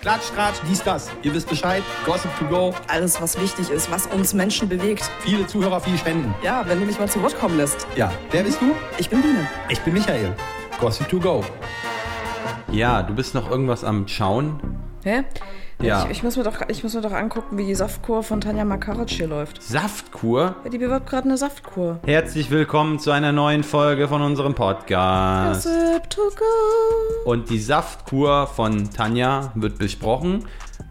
Klatsch, Tratsch, dies, das. Ihr wisst Bescheid. Gossip to go. Alles, was wichtig ist, was uns Menschen bewegt. Viele Zuhörer, viel Spenden. Ja, wenn du mich mal zu Wort kommen lässt. Ja, wer bist du? Ich bin Biene. Ich bin Michael. Gossip to go. Ja, du bist noch irgendwas am Schauen. Hä? Ja. Ich, ich, muss mir doch, ich muss mir doch angucken, wie die Saftkur von Tanja Makaric hier läuft. Saftkur. Ja, die bewirbt gerade eine Saftkur. Herzlich willkommen zu einer neuen Folge von unserem Podcast. Gossip to go. Und die Saftkur von Tanja wird besprochen.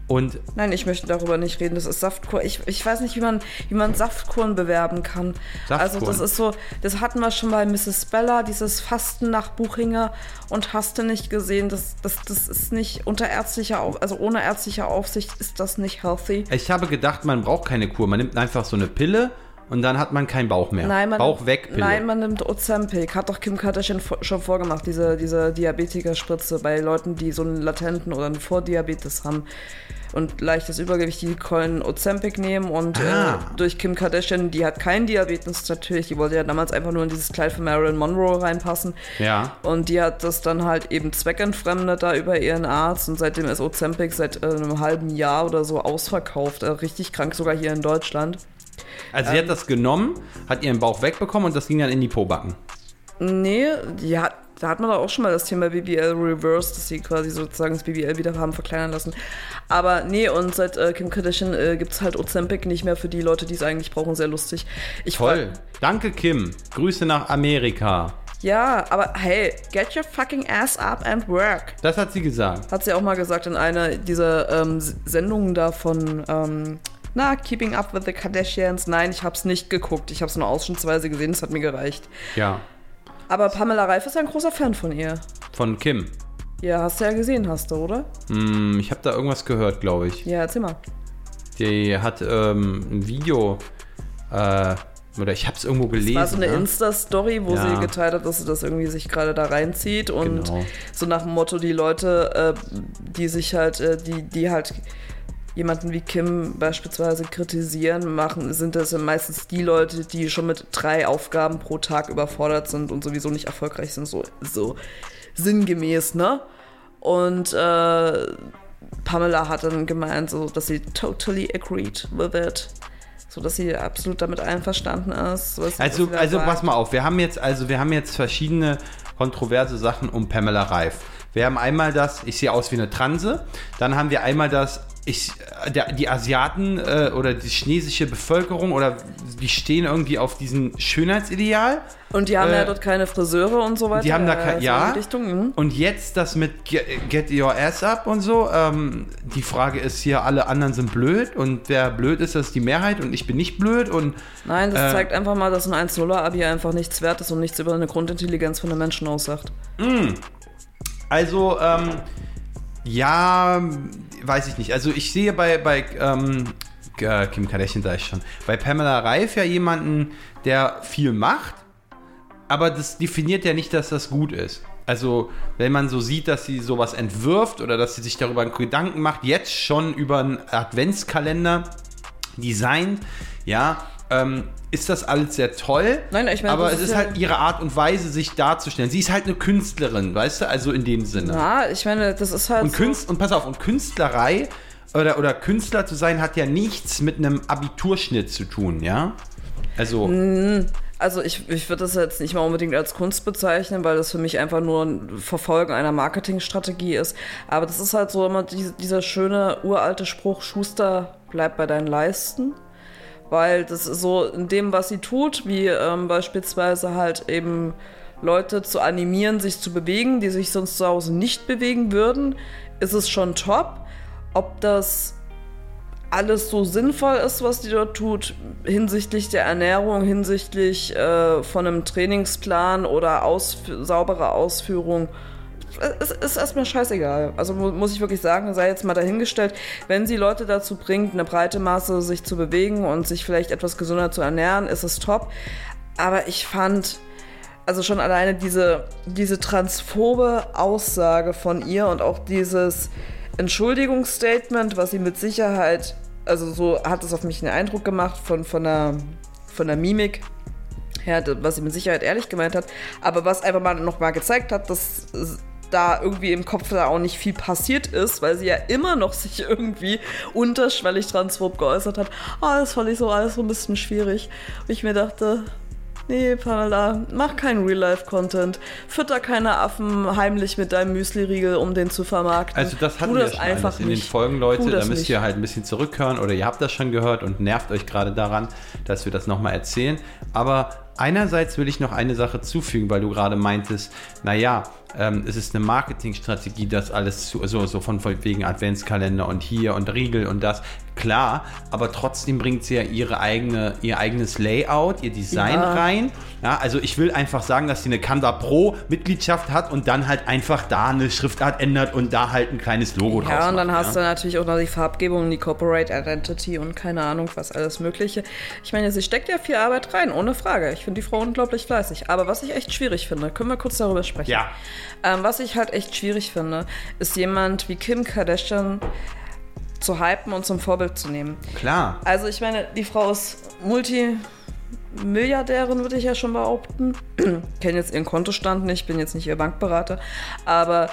Und Nein, ich möchte darüber nicht reden. Das ist Saftkur. Ich, ich weiß nicht, wie man, wie man Saftkuren bewerben kann. Also Saftkuren? das ist so, das hatten wir schon bei Mrs. Bella, dieses Fasten nach Buchinger und hast du nicht gesehen, das, das, das ist nicht unter ärztlicher Auf, also ohne ärztliche Aufsicht ist das nicht healthy. ich habe gedacht, man braucht keine Kur. Man nimmt einfach so eine Pille und dann hat man keinen Bauch mehr. Nein, man Bauch nimmt, weg, Pille. Nein, man nimmt Ozempic. Hat doch Kim Kardashian schon vorgemacht, diese, diese Diabetikerspritze bei Leuten, die so einen latenten oder einen Vordiabetes haben und leichtes Übergewicht, die können Ozempic nehmen und Ah. äh, durch Kim Kardashian, die hat keinen Diabetes natürlich, die wollte ja damals einfach nur in dieses Kleid von Marilyn Monroe reinpassen. Ja. Und die hat das dann halt eben zweckentfremdet da über ihren Arzt und seitdem ist Ozempic seit äh, einem halben Jahr oder so ausverkauft. Äh, richtig krank, sogar hier in Deutschland. Also sie hat das genommen, hat ihren Bauch wegbekommen und das ging dann in die Pobacken. Nee, hat, da hat man doch auch schon mal das Thema BBL reversed, dass sie quasi sozusagen das BBL wieder haben verkleinern lassen. Aber nee, und seit äh, Kim Kardashian äh, gibt es halt Ozempic nicht mehr für die Leute, die es eigentlich brauchen. Sehr lustig. Ich Toll. Danke, Kim. Grüße nach Amerika. Ja, aber hey, get your fucking ass up and work. Das hat sie gesagt. Hat sie auch mal gesagt in einer dieser ähm, Sendungen da von, ähm, na, Keeping Up with the Kardashians. Nein, ich hab's nicht geguckt. Ich hab's nur ausschnittsweise gesehen, das hat mir gereicht. Ja. Aber Pamela Reif ist ein großer Fan von ihr. Von Kim. Ja, hast du ja gesehen, hast du, oder? Hm, ich habe da irgendwas gehört, glaube ich. Ja, erzähl mal. Die hat ähm, ein Video, äh, oder ich habe es irgendwo gelesen. war so eine ne? Insta-Story, wo Ja. sie geteilt hat, dass sie das irgendwie sich gerade da reinzieht und Genau. so nach dem Motto, die Leute, äh, die sich halt, äh, die, die halt jemanden wie Kim beispielsweise kritisieren, machen, sind das meistens die Leute, die schon mit drei Aufgaben pro Tag überfordert sind und sowieso nicht erfolgreich sind, so, so sinngemäß, ne? Und äh, Pamela hat dann gemeint, so, dass sie totally agreed with it. So dass sie absolut damit einverstanden ist. was- Also, also sagt. pass mal auf, wir haben jetzt, also wir haben jetzt verschiedene kontroverse Sachen um Pamela Reif. Wir haben einmal das, ich sehe aus wie eine Transe, dann haben wir einmal das, ich, äh, der, die Asiaten äh, oder die chinesische Bevölkerung oder die stehen irgendwie auf diesem Schönheitsideal. Und die haben Äh, ja dort keine Friseure und so weiter. Die haben da kein, so in ja. mhm. Und jetzt das mit Get, get Your Ass Up und so. Ähm, die Frage ist hier, alle anderen sind blöd und wer blöd ist, das ist die Mehrheit und ich bin nicht blöd und Nein, das Äh, zeigt einfach mal, dass ein 1-0-Abi einfach nichts wert ist und nichts über eine Grundintelligenz von den Menschen aussagt. Also, ähm, ja, weiß ich nicht. Also ich sehe bei, bei ähm, äh, Kim Kardashian sag ich schon, bei Pamela Reif ja jemanden, der viel macht, aber das definiert ja nicht, dass das gut ist. Also, wenn man so sieht, dass sie sowas entwirft oder dass sie sich darüber Gedanken macht, jetzt schon über einen Adventskalender designt, ja, ähm, ist das alles sehr toll. Nein, ich meine, aber es ist ist halt ihre Art und Weise, sich darzustellen. Sie ist halt eine Künstlerin, weißt du, also in dem Sinne. Ja, ich meine, das ist halt. Und, so, Künst, und pass auf, und Künstlerei oder, oder Künstler zu sein, hat ja nichts mit einem Abiturschnitt zu tun, ja? Also, Also ich, ich würde das jetzt nicht mal unbedingt als Kunst bezeichnen, weil das für mich einfach nur ein Verfolgen einer Marketingstrategie ist. Aber das ist halt so immer die, dieser schöne uralte Spruch, Schuster, bleib bei deinen Leisten. Weil das so in dem, was sie tut, wie ähm, beispielsweise halt eben Leute zu animieren, sich zu bewegen, die sich sonst zu Hause nicht bewegen würden, ist es schon top. Ob das alles so sinnvoll ist, was die dort tut, hinsichtlich der Ernährung, hinsichtlich äh, von einem Trainingsplan oder ausf saubere Ausführung. Es ist erstmal scheißegal. Also mu muss ich wirklich sagen, sei jetzt mal dahingestellt, wenn sie Leute dazu bringt, eine breite Masse sich zu bewegen und sich vielleicht etwas gesünder zu ernähren, ist es top. Aber ich fand, also schon alleine diese, diese transphobe Aussage von ihr und auch dieses Entschuldigungsstatement, was sie mit Sicherheit, also so hat es auf mich einen Eindruck gemacht von, von, der, von der Mimik her, was sie mit Sicherheit ehrlich gemeint hat, aber was einfach mal noch mal gezeigt hat, dass da irgendwie im Kopf da auch nicht viel passiert ist, weil sie ja immer noch sich irgendwie unterschwellig transphob geäußert hat. Ah, das fand ich so alles so ein bisschen schwierig. Und ich mir dachte, Nee, Pamela, mach keinen Real-Life-Content. Fütter keine Affen heimlich mit deinem Müsli-Riegel, um den zu vermarkten. Also das hatten Tu wir das schon einfach in den. Folgen, Leute. Da müsst nicht. ihr halt ein bisschen zurückhören oder ihr habt das schon gehört und nervt euch gerade daran, dass wir das nochmal erzählen. Aber einerseits will ich noch eine Sache zufügen, weil du gerade meintest, naja, ähm, es ist eine Marketingstrategie, das alles zu, so, so von wegen Adventskalender und hier und Riegel und das. Klar, aber trotzdem bringt sie ja ihre eigene, ihr eigenes Layout, ihr Design Ja. rein. Ja, also ich will einfach sagen, dass sie eine Canva Pro Mitgliedschaft hat und dann halt einfach da eine Schriftart ändert und da halt ein kleines Logo draus Ja, und dann macht, hast du natürlich auch noch die Farbgebung, die Corporate Identity und keine Ahnung, was alles Mögliche. Ich meine, sie steckt ja viel Arbeit rein, ohne Frage. Ich finde die Frau unglaublich fleißig. Aber was ich echt schwierig finde, können wir kurz darüber sprechen? Ja. Ähm, was ich halt echt schwierig finde, ist jemand wie Kim Kardashian zu hypen und zum Vorbild zu nehmen. Klar. Also ich meine, die Frau ist Multimilliardärin, würde ich ja schon behaupten. Kenne jetzt ihren Kontostand nicht, bin jetzt nicht ihr Bankberater. Aber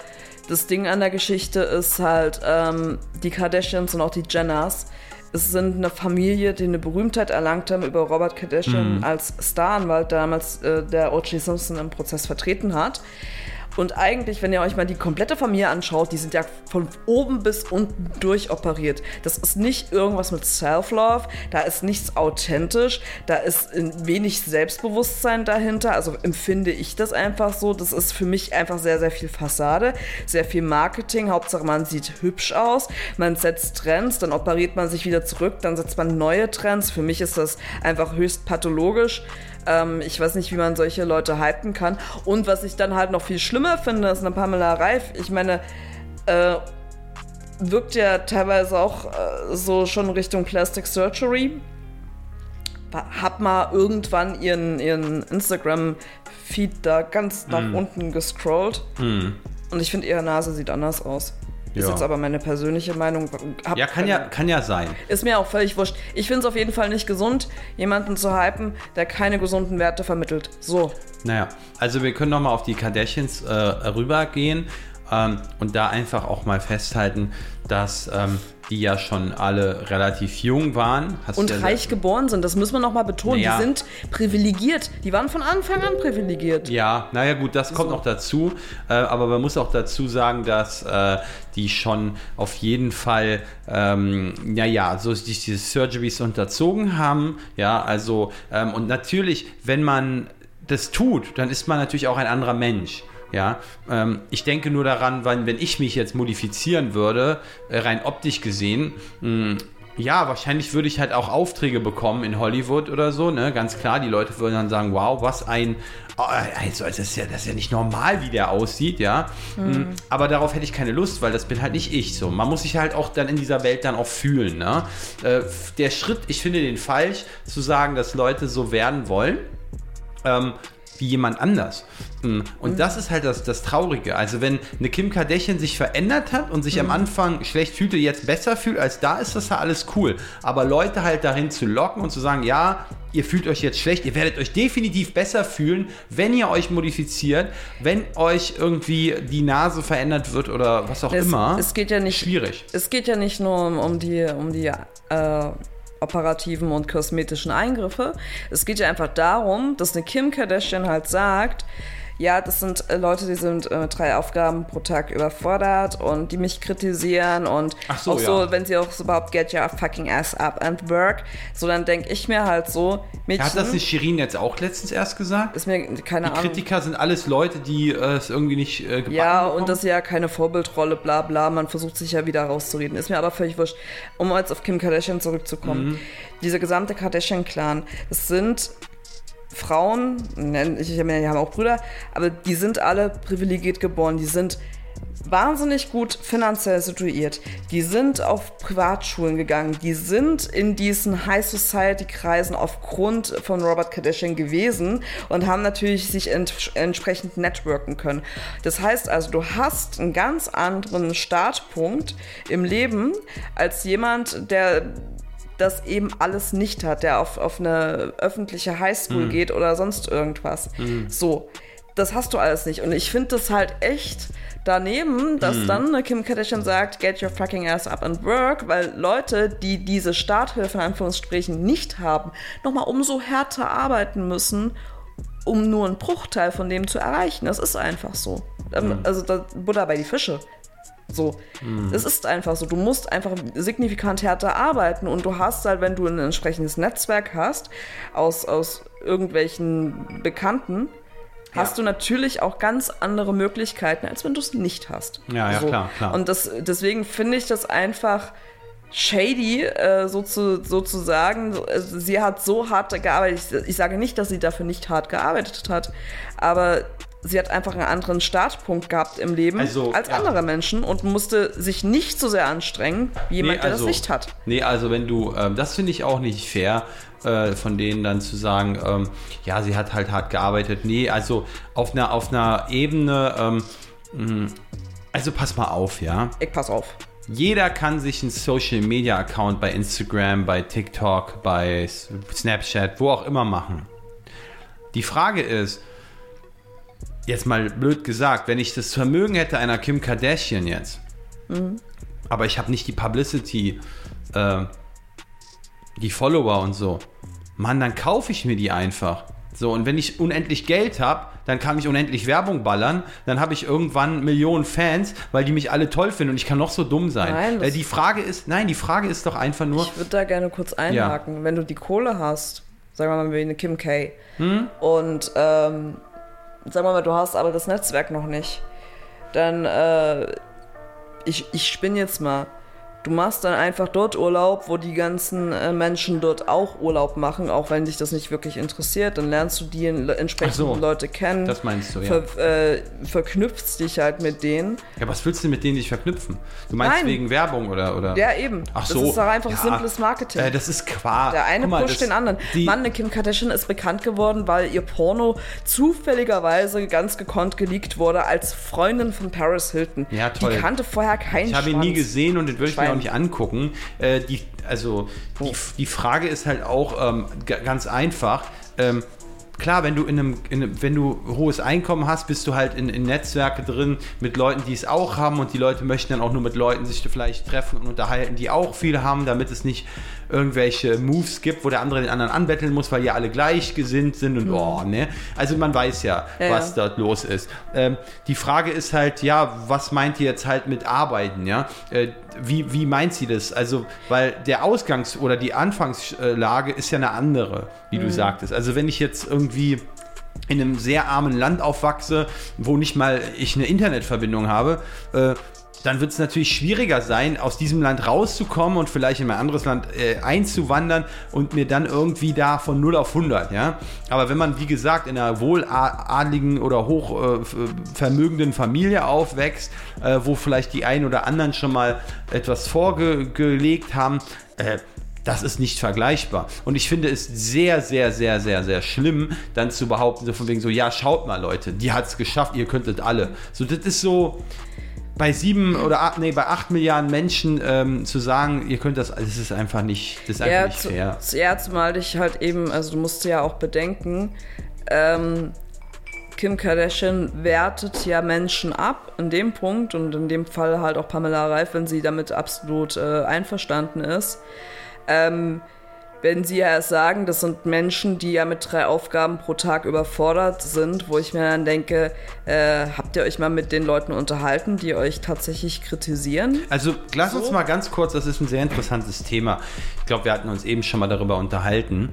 das Ding an der Geschichte ist halt, ähm, die Kardashians und auch die Jenners, es sind eine Familie, die eine Berühmtheit erlangt haben über Robert Kardashian als Staranwalt, damals äh, der O.J. Simpson im Prozess vertreten hat. Und eigentlich, wenn ihr euch mal die komplette Familie anschaut, die sind ja von oben bis unten durchoperiert. Das ist nicht irgendwas mit Self-Love, da ist nichts authentisch, da ist wenig Selbstbewusstsein dahinter. Also empfinde ich das einfach so. Das ist für mich einfach sehr, sehr viel Fassade, sehr viel Marketing. Hauptsache, man sieht hübsch aus, man setzt Trends, dann operiert man sich wieder zurück, dann setzt man neue Trends. Für mich ist das einfach höchst pathologisch. Ähm, ich weiß nicht, wie man solche Leute hypen kann. Und was ich dann halt noch viel schlimmer finde, ist eine Pamela Reif. Ich meine, äh, wirkt ja teilweise auch äh, so schon Richtung Plastic Surgery. Hab mal irgendwann ihren, ihren Instagram-Feed da ganz nach Mhm. unten gescrollt. Und ich finde, ihre Nase sieht anders aus. Ist Ja. jetzt aber meine persönliche Meinung. Hab Ja, kann ja, kann ja sein. ist mir auch völlig wurscht. Ich finde es auf jeden Fall nicht gesund, jemanden zu hypen, der keine gesunden Werte vermittelt. So. Naja, also wir können nochmal auf die Kardashians äh, rübergehen ähm, und da einfach auch mal festhalten, dass ähm, die ja schon alle relativ jung waren. Hast Und ja reich geboren sind, das muss man nochmal betonen. Ja. Die sind privilegiert. Die waren von Anfang an privilegiert. Ja, naja gut, das kommt noch dazu. Äh, aber man muss auch dazu sagen, dass äh, die schon auf jeden Fall, ähm, naja, so sich diese Surgeries unterzogen haben. Ja, also, ähm, und natürlich, wenn man das tut, dann ist man natürlich auch ein anderer Mensch. Ja, ähm, ich denke nur daran, wenn, wenn ich mich jetzt modifizieren würde, äh, rein optisch gesehen, mh, ja, wahrscheinlich würde ich halt auch Aufträge bekommen in Hollywood oder so, ne? Ganz klar, die Leute würden dann sagen, wow, was ein, oh, also das ist ja, das ist ja nicht normal, wie der aussieht, ja. Mm, Aber darauf hätte ich keine Lust, weil das bin halt nicht ich so. Man muss sich halt auch dann in dieser Welt dann auch fühlen, ne? Äh, der Schritt, ich finde den falsch, zu sagen, dass Leute so werden wollen. Ähm, wie jemand anders. Mm, Und das ist halt das, das Traurige. Also wenn eine Kim Kardashian sich verändert hat und sich am Anfang schlecht fühlte, jetzt besser fühlt als da, ist das ja alles cool. Aber Leute halt dahin zu locken und zu sagen, ja, ihr fühlt euch jetzt schlecht, ihr werdet euch definitiv besser fühlen, wenn ihr euch modifiziert, wenn euch irgendwie die Nase verändert wird oder was auch Es, immer. es geht ja nicht. Schwierig. Es geht ja nicht nur um, um die, um die äh, operativen und kosmetischen Eingriffe. Es geht ja einfach darum, dass eine Kim Kardashian halt sagt, ja, das sind äh, Leute, die sind äh, mit drei Aufgaben pro Tag überfordert und die mich kritisieren und so, auch so, ja. wenn sie auch so überhaupt get your fucking ass up and work, so dann denke ich mir halt so, Mädchen, Hat das nicht Shirin jetzt auch letztens erst gesagt? ist mir keine Die Ahnung. Kritiker sind alles Leute, die äh, es irgendwie nicht äh, Ja, bekommen. und das ist ja keine Vorbildrolle, bla bla. Man versucht sich ja wieder rauszureden. Ist mir aber völlig wurscht. Um jetzt auf Kim Kardashian zurückzukommen. Mhm. Dieser gesamte Kardashian-Clan, das sind Frauen, ich meine, die haben auch Brüder, aber die sind alle privilegiert geboren. Die sind wahnsinnig gut finanziell situiert. Die sind auf Privatschulen gegangen. Die sind in diesen High Society Kreisen aufgrund von Robert Kardashian gewesen und haben natürlich sich ent entsprechend networken können. Das heißt also, du hast einen ganz anderen Startpunkt im Leben als jemand, der das eben alles nicht hat, der auf, auf eine öffentliche Highschool geht oder sonst irgendwas. So. das hast du alles nicht. Und ich finde das halt echt daneben, dass Mhm. dann Kim Kardashian sagt, get your fucking ass up and work, weil Leute, die diese Starthilfe in Anführungsstrichen nicht haben, nochmal umso härter arbeiten müssen, um nur einen Bruchteil von dem zu erreichen. Das ist einfach so. Ähm, Mhm. Also da, Butter bei die Fische. So. Es ist einfach so. Du musst einfach signifikant härter arbeiten und du hast halt, wenn du ein entsprechendes Netzwerk hast, aus, aus irgendwelchen Bekannten, hast du natürlich auch ganz andere Möglichkeiten, als wenn du es nicht hast. Ja, ja, klar, klar. Und das, deswegen finde ich das einfach shady, äh, so zu, sozusagen. Also sie hat so hart gearbeitet. Ich, ich sage nicht, dass sie dafür nicht hart gearbeitet hat, aber sie hat einfach einen anderen Startpunkt gehabt im Leben Also, als ja. andere Menschen und musste sich nicht so sehr anstrengen, wie jemand, der das nicht hat. Nee, also wenn du, ähm, das finde ich auch nicht fair, äh, von denen dann zu sagen, ähm, ja, sie hat halt hart gearbeitet. Nee, also auf einer, auf einer Ebene, ähm, mh, also pass mal auf, ja. Ich pass auf. Jeder kann sich einen Social Media Account bei Instagram, bei TikTok, bei Snapchat, wo auch immer machen. Die Frage ist, jetzt mal blöd gesagt, wenn ich das Vermögen hätte einer Kim Kardashian jetzt, aber ich habe nicht die Publicity, äh, die Follower und so, Mann, dann kaufe ich mir die einfach. So, und wenn ich unendlich Geld habe, dann kann ich unendlich Werbung ballern, dann habe ich irgendwann Millionen Fans, weil die mich alle toll finden und ich kann noch so dumm sein. Nein, äh, die Frage ist, nein, die Frage ist doch einfach nur, Ich würde da gerne kurz einhaken. Wenn du die Kohle hast, sagen wir mal wie eine Kim K. Und ähm, sagen wir mal, du hast aber das Netzwerk noch nicht, dann äh, ich, ich spinne jetzt mal. Du machst dann einfach dort Urlaub, wo die ganzen äh, Menschen dort auch Urlaub machen, auch wenn dich das nicht wirklich interessiert. Dann lernst du die en- entsprechenden so. Leute kennen. Das meinst du, ja. Ver, äh, verknüpfst dich halt mit denen. ja, was willst du mit denen dich verknüpfen? Du meinst Nein. wegen Werbung oder? oder? Ja, eben. Ach Das so. ist doch einfach ja, simples Marketing. Äh, das ist Quark. Der eine mal, pusht das- den anderen. Die, Mann, eine Kim Kardashian ist bekannt geworden, weil ihr Porno zufälligerweise ganz gekonnt geleakt wurde als Freundin von Paris Hilton. Ja, toll. Die kannte vorher keinen Ich habe ihn nie gesehen und den würde ich mir. Auch nicht angucken. Äh, die, also die, die Frage ist halt auch ähm, ganz einfach. Ähm, klar, wenn du in einem, in einem, wenn du hohes Einkommen hast, bist du halt in, in Netzwerke drin mit Leuten, die es auch haben und die Leute möchten dann auch nur mit Leuten sich vielleicht treffen und unterhalten, die auch viel haben, damit es nicht irgendwelche Moves gibt, wo der andere den anderen anbetteln muss, weil die alle gleichgesinnt sind und oh, ne? Also man weiß ja, Ja, was ja. dort los ist. Ähm, die Frage ist halt, ja, was meint ihr jetzt halt mit Arbeiten, ja? Äh, wie, wie meint sie das? Also, weil der Ausgangs- oder die Anfangslage ist ja eine andere, wie du sagtest. Also, wenn ich jetzt irgendwie in einem sehr armen Land aufwachse, wo nicht mal ich eine Internetverbindung habe, äh, dann wird es natürlich schwieriger sein, aus diesem Land rauszukommen und vielleicht in ein anderes Land äh, einzuwandern und mir dann irgendwie da von 0 auf 100, ja. Aber wenn man, wie gesagt, in einer wohladligen oder hochvermögenden Familie aufwächst, äh, wo vielleicht die einen oder anderen schon mal etwas vorgelegt haben, äh, das ist nicht vergleichbar. Und ich finde es sehr, sehr, sehr, sehr, sehr schlimm, dann zu behaupten, so von wegen so, ja, schaut mal, Leute, die hat es geschafft, ihr könntet alle. So, das ist so bei sieben oder acht, nee, bei acht Milliarden Menschen ähm, zu sagen, ihr könnt das, das ist einfach nicht, das ist einfach Ja, nicht fair. zu- ja, zumal ich halt eben, also du musst ja auch bedenken, ähm, Kim Kardashian wertet ja Menschen ab in dem Punkt und in dem Fall halt auch Pamela Reif, wenn sie damit absolut äh, einverstanden ist. Ähm, wenn sie ja sagen, das sind Menschen, die ja mit drei Aufgaben pro Tag überfordert sind, wo ich mir dann denke, äh, habt ihr euch mal mit den Leuten unterhalten, die euch tatsächlich kritisieren? Also lass So. uns mal ganz kurz, das ist ein sehr interessantes Thema. Ich glaube, wir hatten uns eben schon mal darüber unterhalten.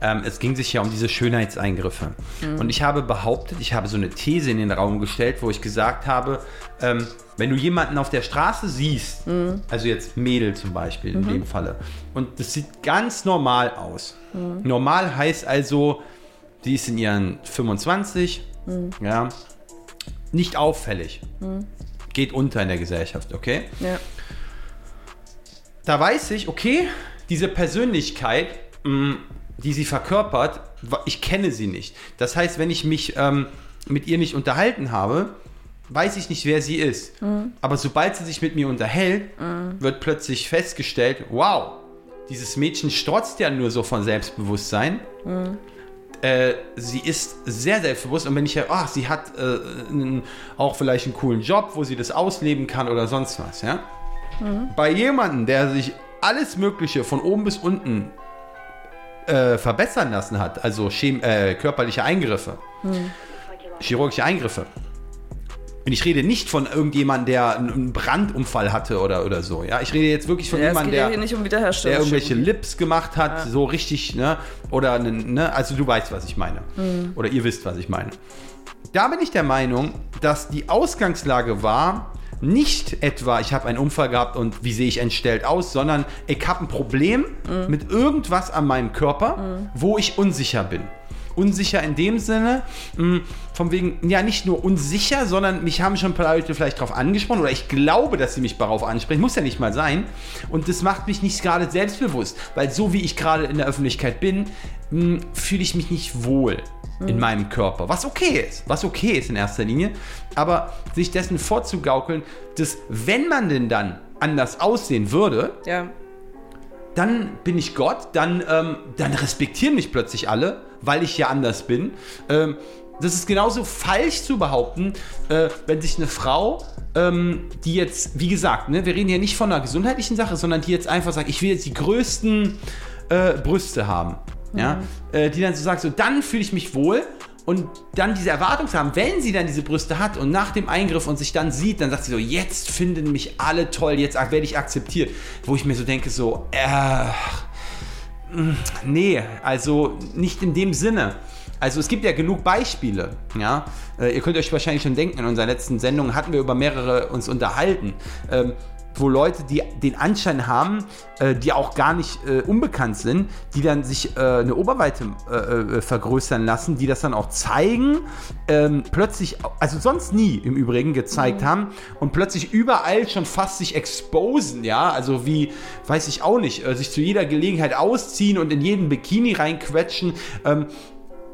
Ähm, es ging sich ja um diese Schönheitseingriffe. Und ich habe behauptet, ich habe so eine These in den Raum gestellt, wo ich gesagt habe, ähm, wenn du jemanden auf der Straße siehst, also jetzt Mädel zum Beispiel in dem Falle, und das sieht ganz normal aus. Normal heißt also, die ist in ihren 25, ja, nicht auffällig. Geht unter in der Gesellschaft, okay? Ja. da weiß ich, okay, diese Persönlichkeit, mh, die sie verkörpert, ich kenne sie nicht. Das heißt, wenn ich mich ähm, mit ihr nicht unterhalten habe, weiß ich nicht, wer sie ist. Aber sobald sie sich mit mir unterhält, wird plötzlich festgestellt, wow, dieses Mädchen strotzt ja nur so von Selbstbewusstsein. äh, sie ist sehr selbstbewusst und wenn ich ja, ach, sie hat äh, einen, auch vielleicht einen coolen Job, wo sie das ausleben kann oder sonst was, ja. Bei jemandem, der sich alles Mögliche von oben bis unten äh, verbessern lassen hat, also Chem äh, körperliche Eingriffe, chirurgische Eingriffe. Und ich rede nicht von irgendjemandem, der einen Brandunfall hatte oder, oder so. Ja, ich rede jetzt wirklich von Ja, jemandem, ja der, um der irgendwelche Lips gemacht hat, so richtig, ne? Oder, einen, ne? Also du weißt, was ich meine. Oder ihr wisst, was ich meine. Da bin ich der Meinung, dass die Ausgangslage war, nicht etwa, ich habe einen Unfall gehabt und wie sehe ich entstellt aus, sondern ich habe ein Problem mit irgendwas an meinem Körper, wo ich unsicher bin. Unsicher in dem Sinne, mh, von wegen, ja, nicht nur unsicher, sondern mich haben schon ein paar Leute vielleicht darauf angesprochen oder ich glaube, dass sie mich darauf ansprechen. Muss ja nicht mal sein. Und das macht mich nicht gerade selbstbewusst, weil so wie ich gerade in der Öffentlichkeit bin, mh, fühle ich mich nicht wohl in meinem Körper. Was okay ist. Was okay ist in erster Linie. Aber sich dessen vorzugaukeln, dass wenn man denn dann anders aussehen würde, Ja. dann bin ich Gott, dann, ähm, dann respektieren mich plötzlich alle, weil ich ja anders bin. Ähm, das ist genauso falsch zu behaupten, äh, wenn sich eine Frau, ähm, die jetzt, wie gesagt, ne, wir reden hier nicht von einer gesundheitlichen Sache, sondern die jetzt einfach sagt, ich will jetzt die größten äh, Brüste haben. Ja? Äh, die dann so sagt, so dann fühle ich mich wohl und dann diese Erwartung zu haben, wenn sie dann diese Brüste hat und nach dem Eingriff und sich dann sieht, dann sagt sie so, jetzt finden mich alle toll, jetzt werde ich akzeptiert. Wo ich mir so denke, so, äh, nee, also nicht in dem Sinne. Also es gibt ja genug Beispiele, ja. Äh, ihr könnt euch wahrscheinlich schon denken, in unserer letzten Sendung hatten wir über mehrere uns unterhalten. Ähm, wo Leute, die den Anschein haben, äh, die auch gar nicht äh, unbekannt sind, die dann sich äh, eine Oberweite äh, äh, vergrößern lassen, die das dann auch zeigen, ähm, plötzlich, also sonst nie im Übrigen gezeigt haben und plötzlich überall schon fast sich exposen, ja, also wie, weiß ich auch nicht, äh, sich zu jeder Gelegenheit ausziehen und in jeden Bikini reinquetschen. Ähm,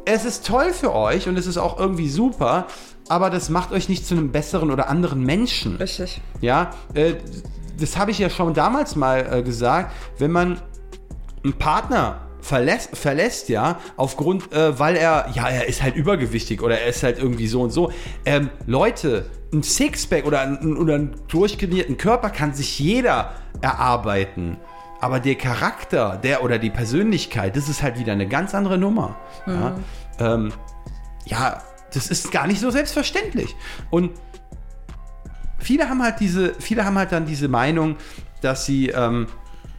es ist toll für euch und es ist auch irgendwie super, aber das macht euch nicht zu einem besseren oder anderen Menschen. Richtig. Ja, äh, das habe ich ja schon damals mal äh, gesagt, wenn man einen Partner verlässt, verlässt ja, aufgrund, äh, weil er, ja, er ist halt übergewichtig oder er ist halt irgendwie so und so. Ähm, Leute, ein Sixpack oder, ein, oder einen durchtrainierten Körper kann sich jeder erarbeiten. Aber der Charakter, der oder die Persönlichkeit, das ist halt wieder eine ganz andere Nummer. Ja, ähm, ja, das ist gar nicht so selbstverständlich. Und viele haben halt diese, viele haben halt dann diese Meinung, dass sie ähm,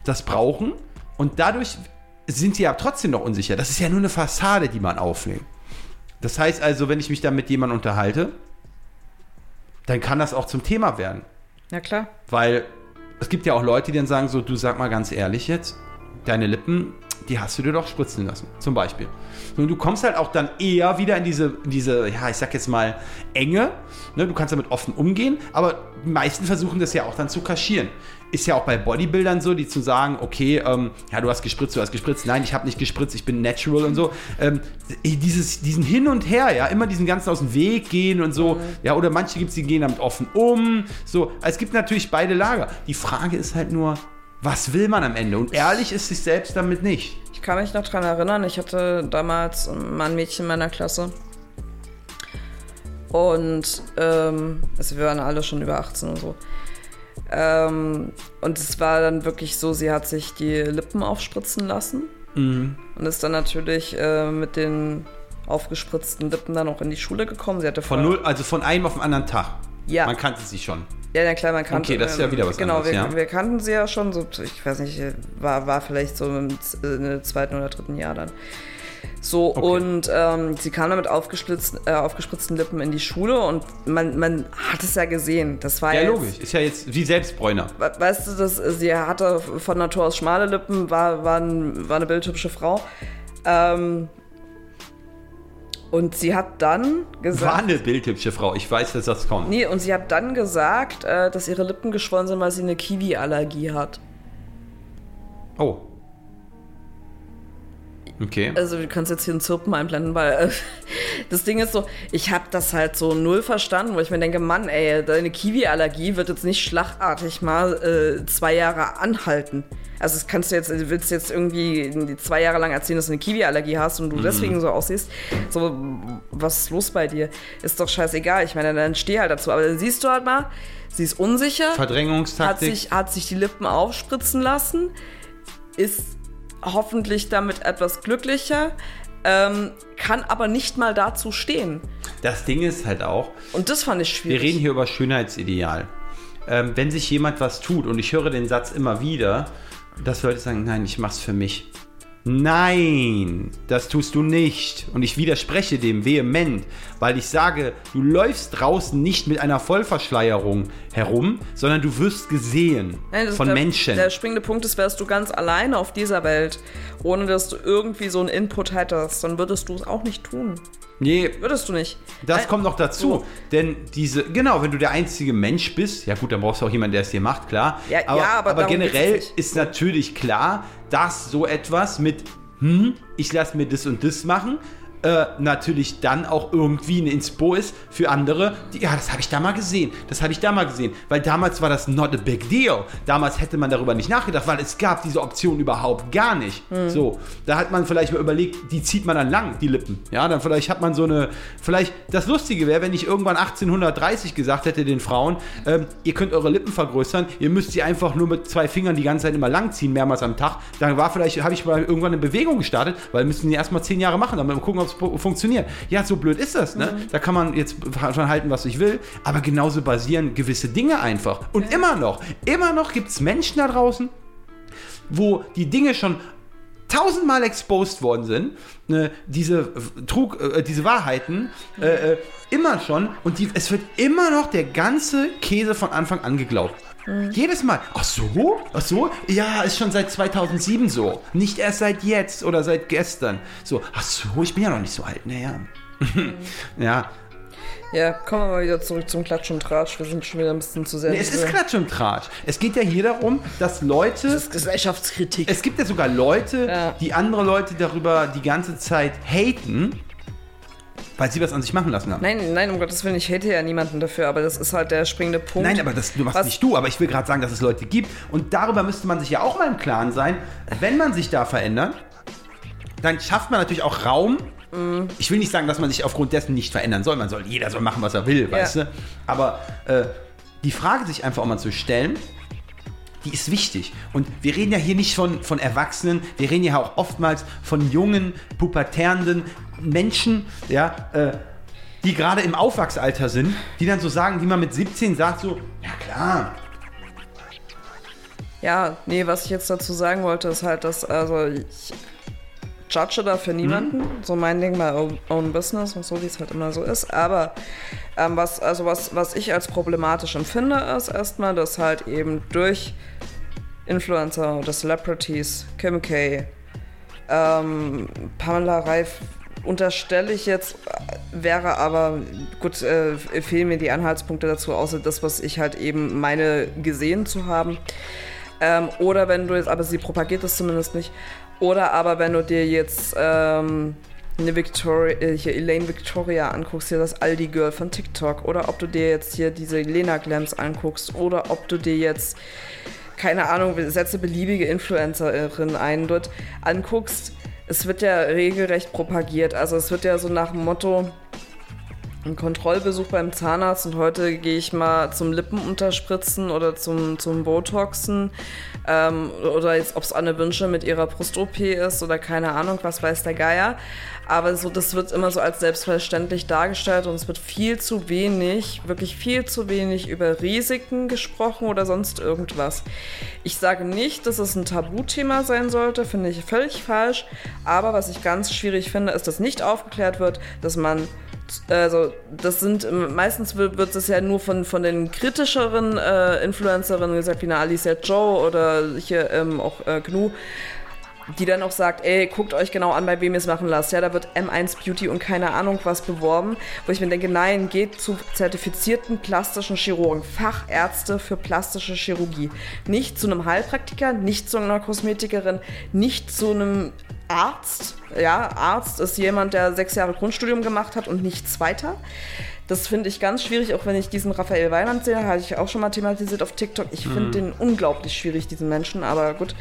das brauchen und dadurch sind sie ja trotzdem noch unsicher. Das ist ja nur eine Fassade, die man aufnimmt. Das heißt also, wenn ich mich dann mit jemandem unterhalte, dann kann das auch zum Thema werden. Ja, klar. Weil es gibt ja auch Leute, die dann sagen so, du sag mal ganz ehrlich jetzt, deine Lippen, die hast du dir doch spritzen lassen, zum Beispiel. Und du kommst halt auch dann eher wieder in diese, in diese ja, ich sag jetzt mal, Enge. Ne? Du kannst damit offen umgehen, aber die meisten versuchen das ja auch dann zu kaschieren. Ist ja auch bei Bodybuildern so, die zu sagen, okay, ähm, ja, du hast gespritzt, du hast gespritzt, nein, ich habe nicht gespritzt, ich bin natural und so. Ähm, dieses, diesen Hin und Her, ja, immer diesen ganzen aus dem Weg gehen und so. Ja, oder manche gibt es, die gehen damit offen um. So, es gibt natürlich beide Lager. Die Frage ist halt nur, was will man am Ende? Und ehrlich ist sich selbst damit nicht. Ich kann mich noch dran erinnern, ich hatte damals mal ein Mädchen in meiner Klasse. Und, ähm, also wir waren alle schon über 18 und so. Ähm, und es war dann wirklich so, sie hat sich die Lippen aufspritzen lassen. Und ist dann natürlich äh, mit den aufgespritzten Lippen dann auch in die Schule gekommen. Sie hatte Von null, also von einem auf den anderen Tag. Ja. Man kannte sie schon. Ja, na klar, man kannte. Okay, das ist ja wieder was Genau, anderes, wir, ja. wir kannten sie ja schon, so, ich weiß nicht, war, war vielleicht so im, äh, zweiten oder dritten Jahr dann. So, Okay. und ähm, sie kam dann mit aufgespritzten, äh, aufgespritzten Lippen in die Schule und man, man hat es ja gesehen. Das war Ja, jetzt, logisch. Ist ja jetzt wie Selbstbräuner. We- Weißt du, das, sie hatte von Natur aus schmale Lippen, war, war, ein, war eine bildhübsche Frau. Ähm, und sie hat dann gesagt. War eine bildhübsche Frau. Ich weiß, dass das kommt. Nee, und sie hat dann gesagt, äh, dass ihre Lippen geschwollen sind, weil sie eine Kiwi-Allergie hat. Oh. Okay. Also du kannst jetzt hier ein Zirpen einblenden, weil äh, das Ding ist so, ich habe das halt so null verstanden, wo ich mir denke, Mann, ey, deine Kiwi-Allergie wird jetzt nicht schlagartig mal äh, zwei Jahre anhalten. Also das kannst du jetzt, du willst jetzt irgendwie zwei Jahre lang erzählen, dass du eine Kiwi-Allergie hast und du deswegen so aussiehst. So, was ist los bei dir? Ist doch scheißegal. Ich meine, dann steh halt dazu. Aber dann siehst du halt mal, sie ist unsicher, hat Verdrängungstaktik. sich, hat sich die Lippen aufspritzen lassen, ist hoffentlich damit etwas glücklicher, ähm, kann aber nicht mal dazu stehen. das Ding ist halt auch, Und das fand ich wir schwierig. reden hier über Schönheitsideal. Ähm, wenn sich jemand was tut, und ich höre den Satz immer wieder, dass Leute sagen, nein, ich mach's für mich. Nein, das tust du nicht. Und ich widerspreche dem vehement, weil ich sage, du läufst draußen nicht mit einer Vollverschleierung herum, sondern du wirst gesehen Nein, von der, Menschen. Der springende Punkt ist, wärst du ganz alleine auf dieser Welt, ohne dass du irgendwie so einen Input hättest, dann würdest du es auch nicht tun. Nee, Würdest du nicht. Das Nein, kommt noch dazu, so. denn diese, genau, wenn du der einzige Mensch bist, ja gut, dann brauchst du auch jemanden, der es dir macht, klar. Ja, aber, ja, aber darum generell ist natürlich klar, dass so etwas mit, hm, ich lasse mir das und das machen, äh, natürlich dann auch irgendwie eine Inspo ist für andere, die, ja, das habe ich da mal gesehen, das habe ich da mal gesehen, weil damals war das not a big deal. Damals hätte man darüber nicht nachgedacht, weil es gab diese Option überhaupt gar nicht. Hm. So, da hat man vielleicht mal überlegt, die zieht man dann lang, die Lippen. Ja, dann vielleicht hat man so eine, vielleicht, das Lustige wäre, wenn ich irgendwann 1830 gesagt hätte den Frauen, ähm, ihr könnt eure Lippen vergrößern, ihr müsst sie einfach nur mit zwei Fingern die ganze Zeit immer lang ziehen, mehrmals am Tag. Dann war vielleicht, habe ich mal irgendwann eine Bewegung gestartet, weil müssen die erstmal zehn Jahre machen, damit wir gucken, ob es fu- funktioniert. Ja, so blöd ist das, ne? Da kann man jetzt von halten, was ich will, aber genauso basieren gewisse Dinge einfach. Und immer noch, immer noch gibt es Menschen da draußen, wo die Dinge schon tausendmal exposed worden sind, ne, diese Trug, äh, diese Wahrheiten, äh, äh, immer schon und die, es wird immer noch der ganze Käse von Anfang an geglaubt. Jedes Mal. Ach so? Ach so? Ja, ist schon seit 2007 so. Nicht erst seit jetzt oder seit gestern. So, ach so, ich bin ja noch nicht so alt. Naja. ja. Ja, kommen wir mal wieder zurück zum Klatsch und Tratsch. Wir sind schon wieder ein bisschen zu sehr. Nee, es ist Klatsch und Tratsch. Es geht ja hier darum, dass Leute. Das ist Gesellschaftskritik. Es gibt ja sogar Leute, Ja. die andere Leute darüber die ganze Zeit haten, weil sie was an sich machen lassen haben. Nein, nein, um Gottes Willen, ich hate ja niemanden dafür, aber das ist halt der springende Punkt. Nein, aber das du machst Was- nicht du, aber ich will gerade sagen, dass es Leute gibt und darüber müsste man sich ja auch mal im Klaren sein, wenn man sich da verändert, dann schafft man natürlich auch Raum. Mhm. Ich will nicht sagen, dass man sich aufgrund dessen nicht verändern soll. Man soll, jeder soll machen, was er will, weißt du? Aber äh, die Frage sich einfach auch mal zu stellen, die ist wichtig. Und wir reden ja hier nicht von, von Erwachsenen, wir reden ja auch oftmals von jungen, pubertärenden Menschen, ja, äh, die gerade im Aufwachsalter sind, die dann so sagen, die man mit 17 sagt, so, ja klar, Ja, nee, was ich jetzt dazu sagen wollte, ist halt, dass, also ich judge dafür niemanden. So mein Ding bei own, own Business und so, wie es halt immer so ist. Aber ähm, was, also was, was ich als problematisch empfinde, ist erstmal, dass halt eben durch Influencer oder Celebrities, Kim K, ähm, Pamela Reif unterstelle ich jetzt, wäre aber, gut, äh, fehlen mir die Anhaltspunkte dazu, außer das, was ich halt eben meine gesehen zu haben. Ähm, oder wenn du jetzt, aber sie propagiert das zumindest nicht. Oder aber wenn du dir jetzt ähm, eine Victoria, äh, hier Elaine Victoria anguckst, hier das Aldi Girl von TikTok. Oder ob du dir jetzt hier diese Lena Glams anguckst. Oder ob du dir jetzt, keine Ahnung, setze beliebige Influencerin ein, dort anguckst. Es wird ja regelrecht propagiert. Also es wird ja so nach dem Motto, ein Kontrollbesuch beim Zahnarzt und heute gehe ich mal zum Lippenunterspritzen oder zum, zum Botoxen ähm, oder jetzt, ob es Anne Wünsche mit ihrer Brust-OP ist oder keine Ahnung, was weiß der Geier. Aber so, das wird immer so als selbstverständlich dargestellt und es wird viel zu wenig, wirklich viel zu wenig über Risiken gesprochen oder sonst irgendwas. Ich sage nicht, dass es ein Tabuthema sein sollte, finde ich völlig falsch. Aber was ich ganz schwierig finde, ist, dass nicht aufgeklärt wird, dass man also das sind meistens wird, es ja nur von, von den kritischeren äh, Influencerinnen gesagt, wie eine Alicia Joe oder hier ähm, auch äh, Gnu, die dann auch sagt, ey, guckt euch genau an, bei wem ihr es machen lasst. Ja, da wird M1 Beauty und keine Ahnung was beworben, wo ich mir denke, nein, geht zu zertifizierten plastischen Chirurgen, Fachärzte für plastische Chirurgie. Nicht zu einem Heilpraktiker, nicht zu einer Kosmetikerin, nicht zu einem Arzt. Ja, Arzt ist jemand, der sechs Jahre Grundstudium gemacht hat und nichts weiter. Das finde ich ganz schwierig, auch wenn ich diesen Raphael Weiland sehe, hatte ich auch schon mal thematisiert auf TikTok. Ich finde den unglaublich schwierig, diesen Menschen, aber gut,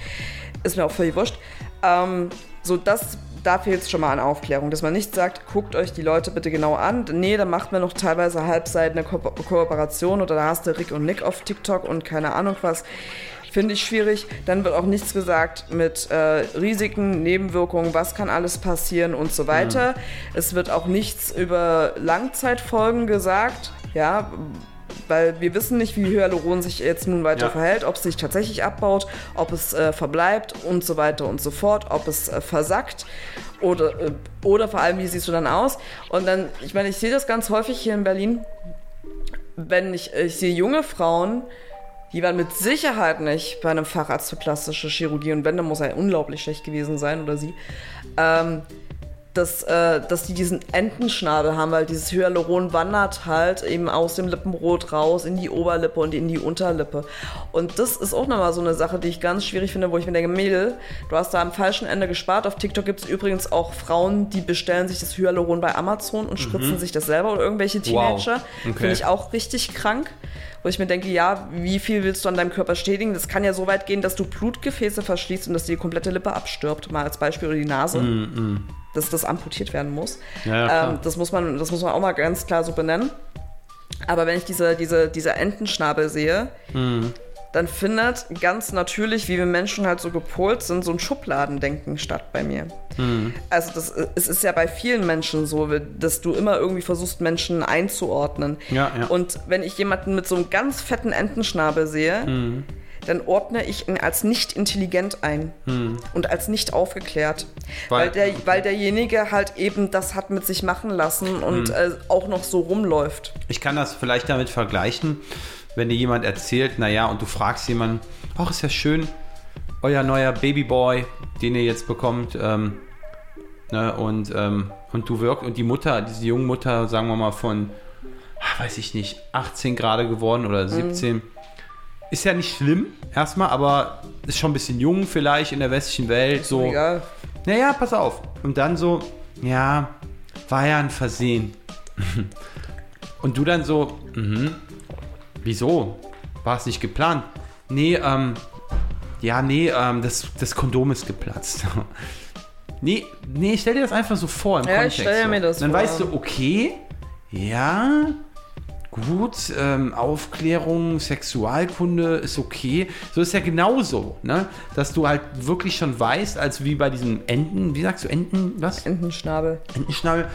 ist mir auch völlig wurscht. Ähm, so, das, da fehlt es schon mal an Aufklärung, dass man nicht sagt, guckt euch die Leute bitte genau an. Nee, da macht man noch teilweise halbseit eine Ko Kooperation oder da hast du Rick und Nick auf TikTok und keine Ahnung was. Finde ich schwierig. Dann wird auch nichts gesagt mit äh, Risiken, Nebenwirkungen, was kann alles passieren und so weiter. Es wird auch nichts über Langzeitfolgen gesagt. Ja, weil wir wissen nicht, wie Hyaluron sich jetzt nun weiter Ja. verhält, ob es sich tatsächlich abbaut, ob es äh, verbleibt und so weiter und so fort, ob es äh, versackt oder, äh, oder vor allem, wie siehst du dann aus? Und dann, ich meine, ich sehe das ganz häufig hier in Berlin, wenn ich, ich sehe junge Frauen, die waren mit Sicherheit nicht bei einem Facharzt für plastische Chirurgie und wenn, dann muss er unglaublich schlecht gewesen sein oder sie. Ähm, dass, äh, dass die diesen Entenschnabel haben, weil dieses Hyaluron wandert halt eben aus dem Lippenrot raus in die Oberlippe und in die Unterlippe. Und das ist auch nochmal so eine Sache, die ich ganz schwierig finde, wo ich mir denke, Mädel, du hast da am falschen Ende gespart. Auf TikTok gibt es übrigens auch Frauen, die bestellen sich das Hyaluron bei Amazon und spritzen sich das selber oder irgendwelche Teenager. Okay. Finde ich auch richtig krank. Wo ich mir denke, ja, wie viel willst du an deinem Körper stetigen? Das kann ja so weit gehen, dass du Blutgefäße verschließt und dass die komplette Lippe abstirbt. Mal als Beispiel oder die Nase dass das amputiert werden muss. Ja, ähm, das, muss man, das muss man auch mal ganz klar so benennen. Aber wenn ich diese, diese, diese Entenschnabel sehe, Mhm. dann findet ganz natürlich, wie wir Menschen halt so gepolt sind, so ein Schubladendenken statt bei mir. Mhm. Also das, es ist ja bei vielen Menschen so, dass du immer irgendwie versuchst, Menschen einzuordnen. Ja, ja. Und wenn ich jemanden mit so einem ganz fetten Entenschnabel sehe, Mhm. Dann ordne ich ihn als nicht intelligent ein und als nicht aufgeklärt. Weil, Weil- der, weil derjenige halt eben das hat mit sich machen lassen und äh, auch noch so rumläuft. Ich kann das vielleicht damit vergleichen, wenn dir jemand erzählt, naja, und du fragst jemanden, ach, ist ja schön, euer neuer Babyboy, den ihr jetzt bekommt, ähm, ne, und, ähm, und du wirkst, und die Mutter, diese junge Mutter, sagen wir mal von, weiß ich nicht, 18 gerade geworden oder 17, ist ja nicht schlimm, erstmal, aber ist schon ein bisschen jung vielleicht in der westlichen Welt, so. Egal. Naja, pass auf. Und dann so, ja, war ja ein Versehen. Und du dann so, mhm, wieso? War es nicht geplant? Nee, ähm, ja, nee, ähm, das, das Kondom ist geplatzt. nee, nee, stell dir das einfach so vor im Ja, ich Kontext. stell so. mir das Dann vor. weißt du, okay, ja, gut, ähm, Aufklärung, Sexualkunde ist okay. So ist ja genauso, ne? Dass du halt wirklich schon weißt, als wie bei diesen Enten, wie sagst du, Enten, was? Entenschnabel. Entenschnabel.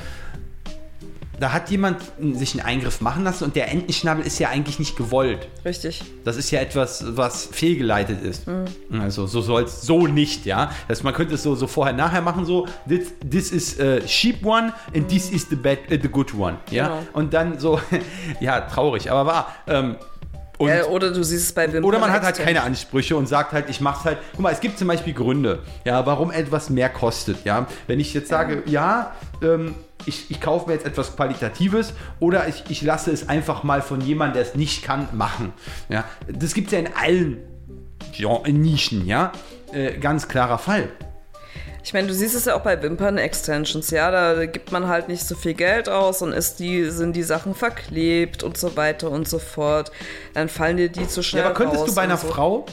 Da hat jemand sich einen Eingriff machen lassen und der Entenschnabel ist ja eigentlich nicht gewollt. Richtig. Das ist ja etwas, was fehlgeleitet ist. Mhm. Also so soll es so nicht, ja. Das, man könnte es so, so vorher, nachher machen, so, this, this is a sheep one and this is the, bad, äh, the good one, ja. Genau. Und dann so, ja, traurig, aber wahr. Ähm, und, Äh, oder du siehst es bei Wimpern oder man hat halt keine Ansprüche und sagt halt, ich mach's halt. Guck mal, es gibt zum Beispiel Gründe, ja, warum etwas mehr kostet, ja. Wenn ich jetzt sage, ja, ähm, ich, ich kaufe mir jetzt etwas Qualitatives oder ich, ich lasse es einfach mal von jemandem, der es nicht kann, machen. Ja, das gibt es ja in allen Nischen, ja. Äh, ganz klarer Fall. Ich meine, du siehst es ja auch bei Wimpern-Extensions, ja, da gibt man halt nicht so viel Geld aus und ist die, sind die Sachen verklebt und so weiter und so fort. Dann fallen dir die zu schnell Ja, aber könntest du bei einer so. Frau,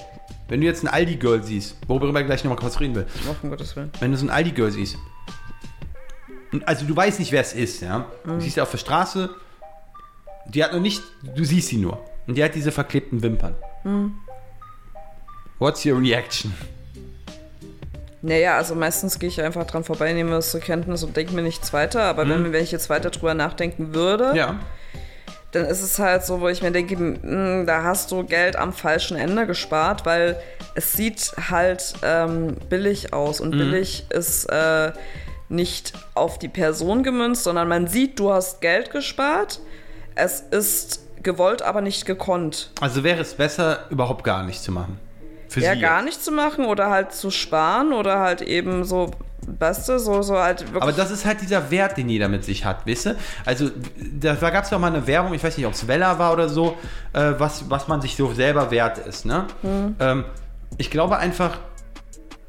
wenn du jetzt ein Aldi-Girl siehst, worüber ich gleich nochmal kurz reden will, Ach, um Gottes Willen. wenn du so ein Aldi-Girl siehst, also du weißt nicht, wer es ist, ja. Du siehst sie auf der Straße, die hat noch nicht, du siehst sie nur. Und die hat diese verklebten Wimpern. What's your reaction? Naja, also meistens gehe ich einfach dran vorbei, nehme es zur Kenntnis und denke mir nichts weiter. Aber wenn, wenn ich jetzt weiter drüber nachdenken würde, Ja. dann ist es halt so, wo ich mir denke, mh, da hast du Geld am falschen Ende gespart, weil es sieht halt ähm, billig aus. Und billig ist äh, nicht auf die Person gemünzt, sondern man sieht, du hast Geld gespart. Es ist gewollt, aber nicht gekonnt. Also wäre es besser, überhaupt gar nichts zu machen. Für Ja, sie gar nicht zu machen oder halt zu sparen oder halt eben so, weißt du, so, so halt wirklich. Aber das ist halt dieser Wert, den jeder mit sich hat, weißt du? Also, da, gab es doch mal eine Werbung, ich weiß nicht, ob es Vella war oder so, äh, was, was man sich so selber wert ist, ne? Ähm, ich glaube einfach,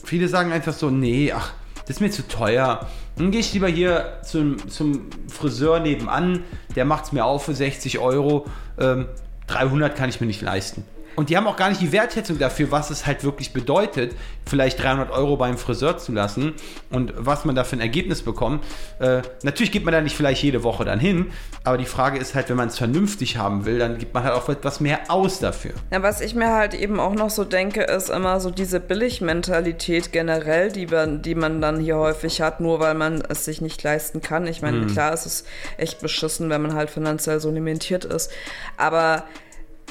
viele sagen einfach so, nee, ach, das ist mir zu teuer. Dann gehe ich lieber hier zum, zum Friseur nebenan, der macht es mir auf für 60 Euro. Ähm, 300 kann ich mir nicht leisten. Und die haben auch gar nicht die Wertschätzung dafür, was es halt wirklich bedeutet, vielleicht 300 Euro beim Friseur zu lassen und was man da für ein Ergebnis bekommt. Äh, natürlich geht man da nicht vielleicht jede Woche dann hin, aber die Frage ist halt, wenn man es vernünftig haben will, dann gibt man halt auch etwas mehr aus dafür. Ja, was ich mir halt eben auch noch so denke, ist immer so diese Billigmentalität generell, die man, die man dann hier häufig hat, nur weil man es sich nicht leisten kann. Ich meine, klar, es ist echt beschissen, wenn man halt finanziell so limitiert ist, aber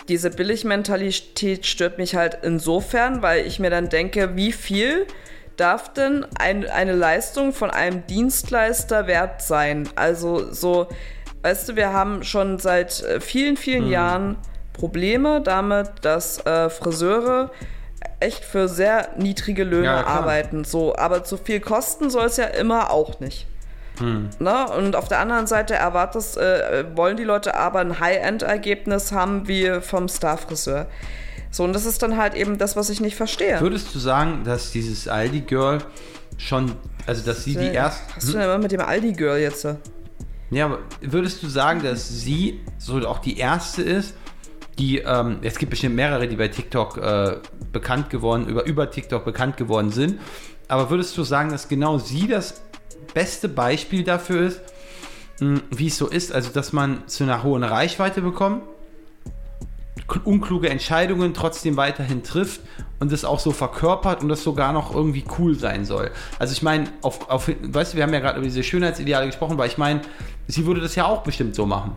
diese Billigmentalität stört mich halt insofern, weil ich mir dann denke, wie viel darf denn ein, eine Leistung von einem Dienstleister wert sein? Also so, weißt du, wir haben schon seit äh, vielen, vielen Mhm. Jahren Probleme damit, dass äh, Friseure echt für sehr niedrige Löhne Ja, arbeiten. So, aber zu viel kosten soll es ja immer auch nicht. Hm. Ne? Und auf der anderen Seite erwartest, äh, wollen die Leute aber ein High-End-Ergebnis haben wie vom Star-Friseur. So, und das ist dann halt eben das, was ich nicht verstehe. Würdest du sagen, dass dieses Aldi-Girl schon, also dass sie die erste. Was hast du denn immer mit dem Aldi-Girl jetzt? Ja, aber würdest du sagen, dass sie so auch die erste ist, die, ähm, es gibt bestimmt mehrere, die bei TikTok äh, bekannt geworden, über, über TikTok bekannt geworden sind, aber würdest du sagen, dass genau sie das beste Beispiel dafür ist, mh, wie es so ist, also dass man zu einer hohen Reichweite bekommt, unkluge Entscheidungen trotzdem weiterhin trifft und das auch so verkörpert und das sogar noch irgendwie cool sein soll. Also ich meine, auf, auf, weißt du, wir haben ja gerade über diese Schönheitsideale gesprochen, weil ich meine, sie würde das ja auch bestimmt so machen.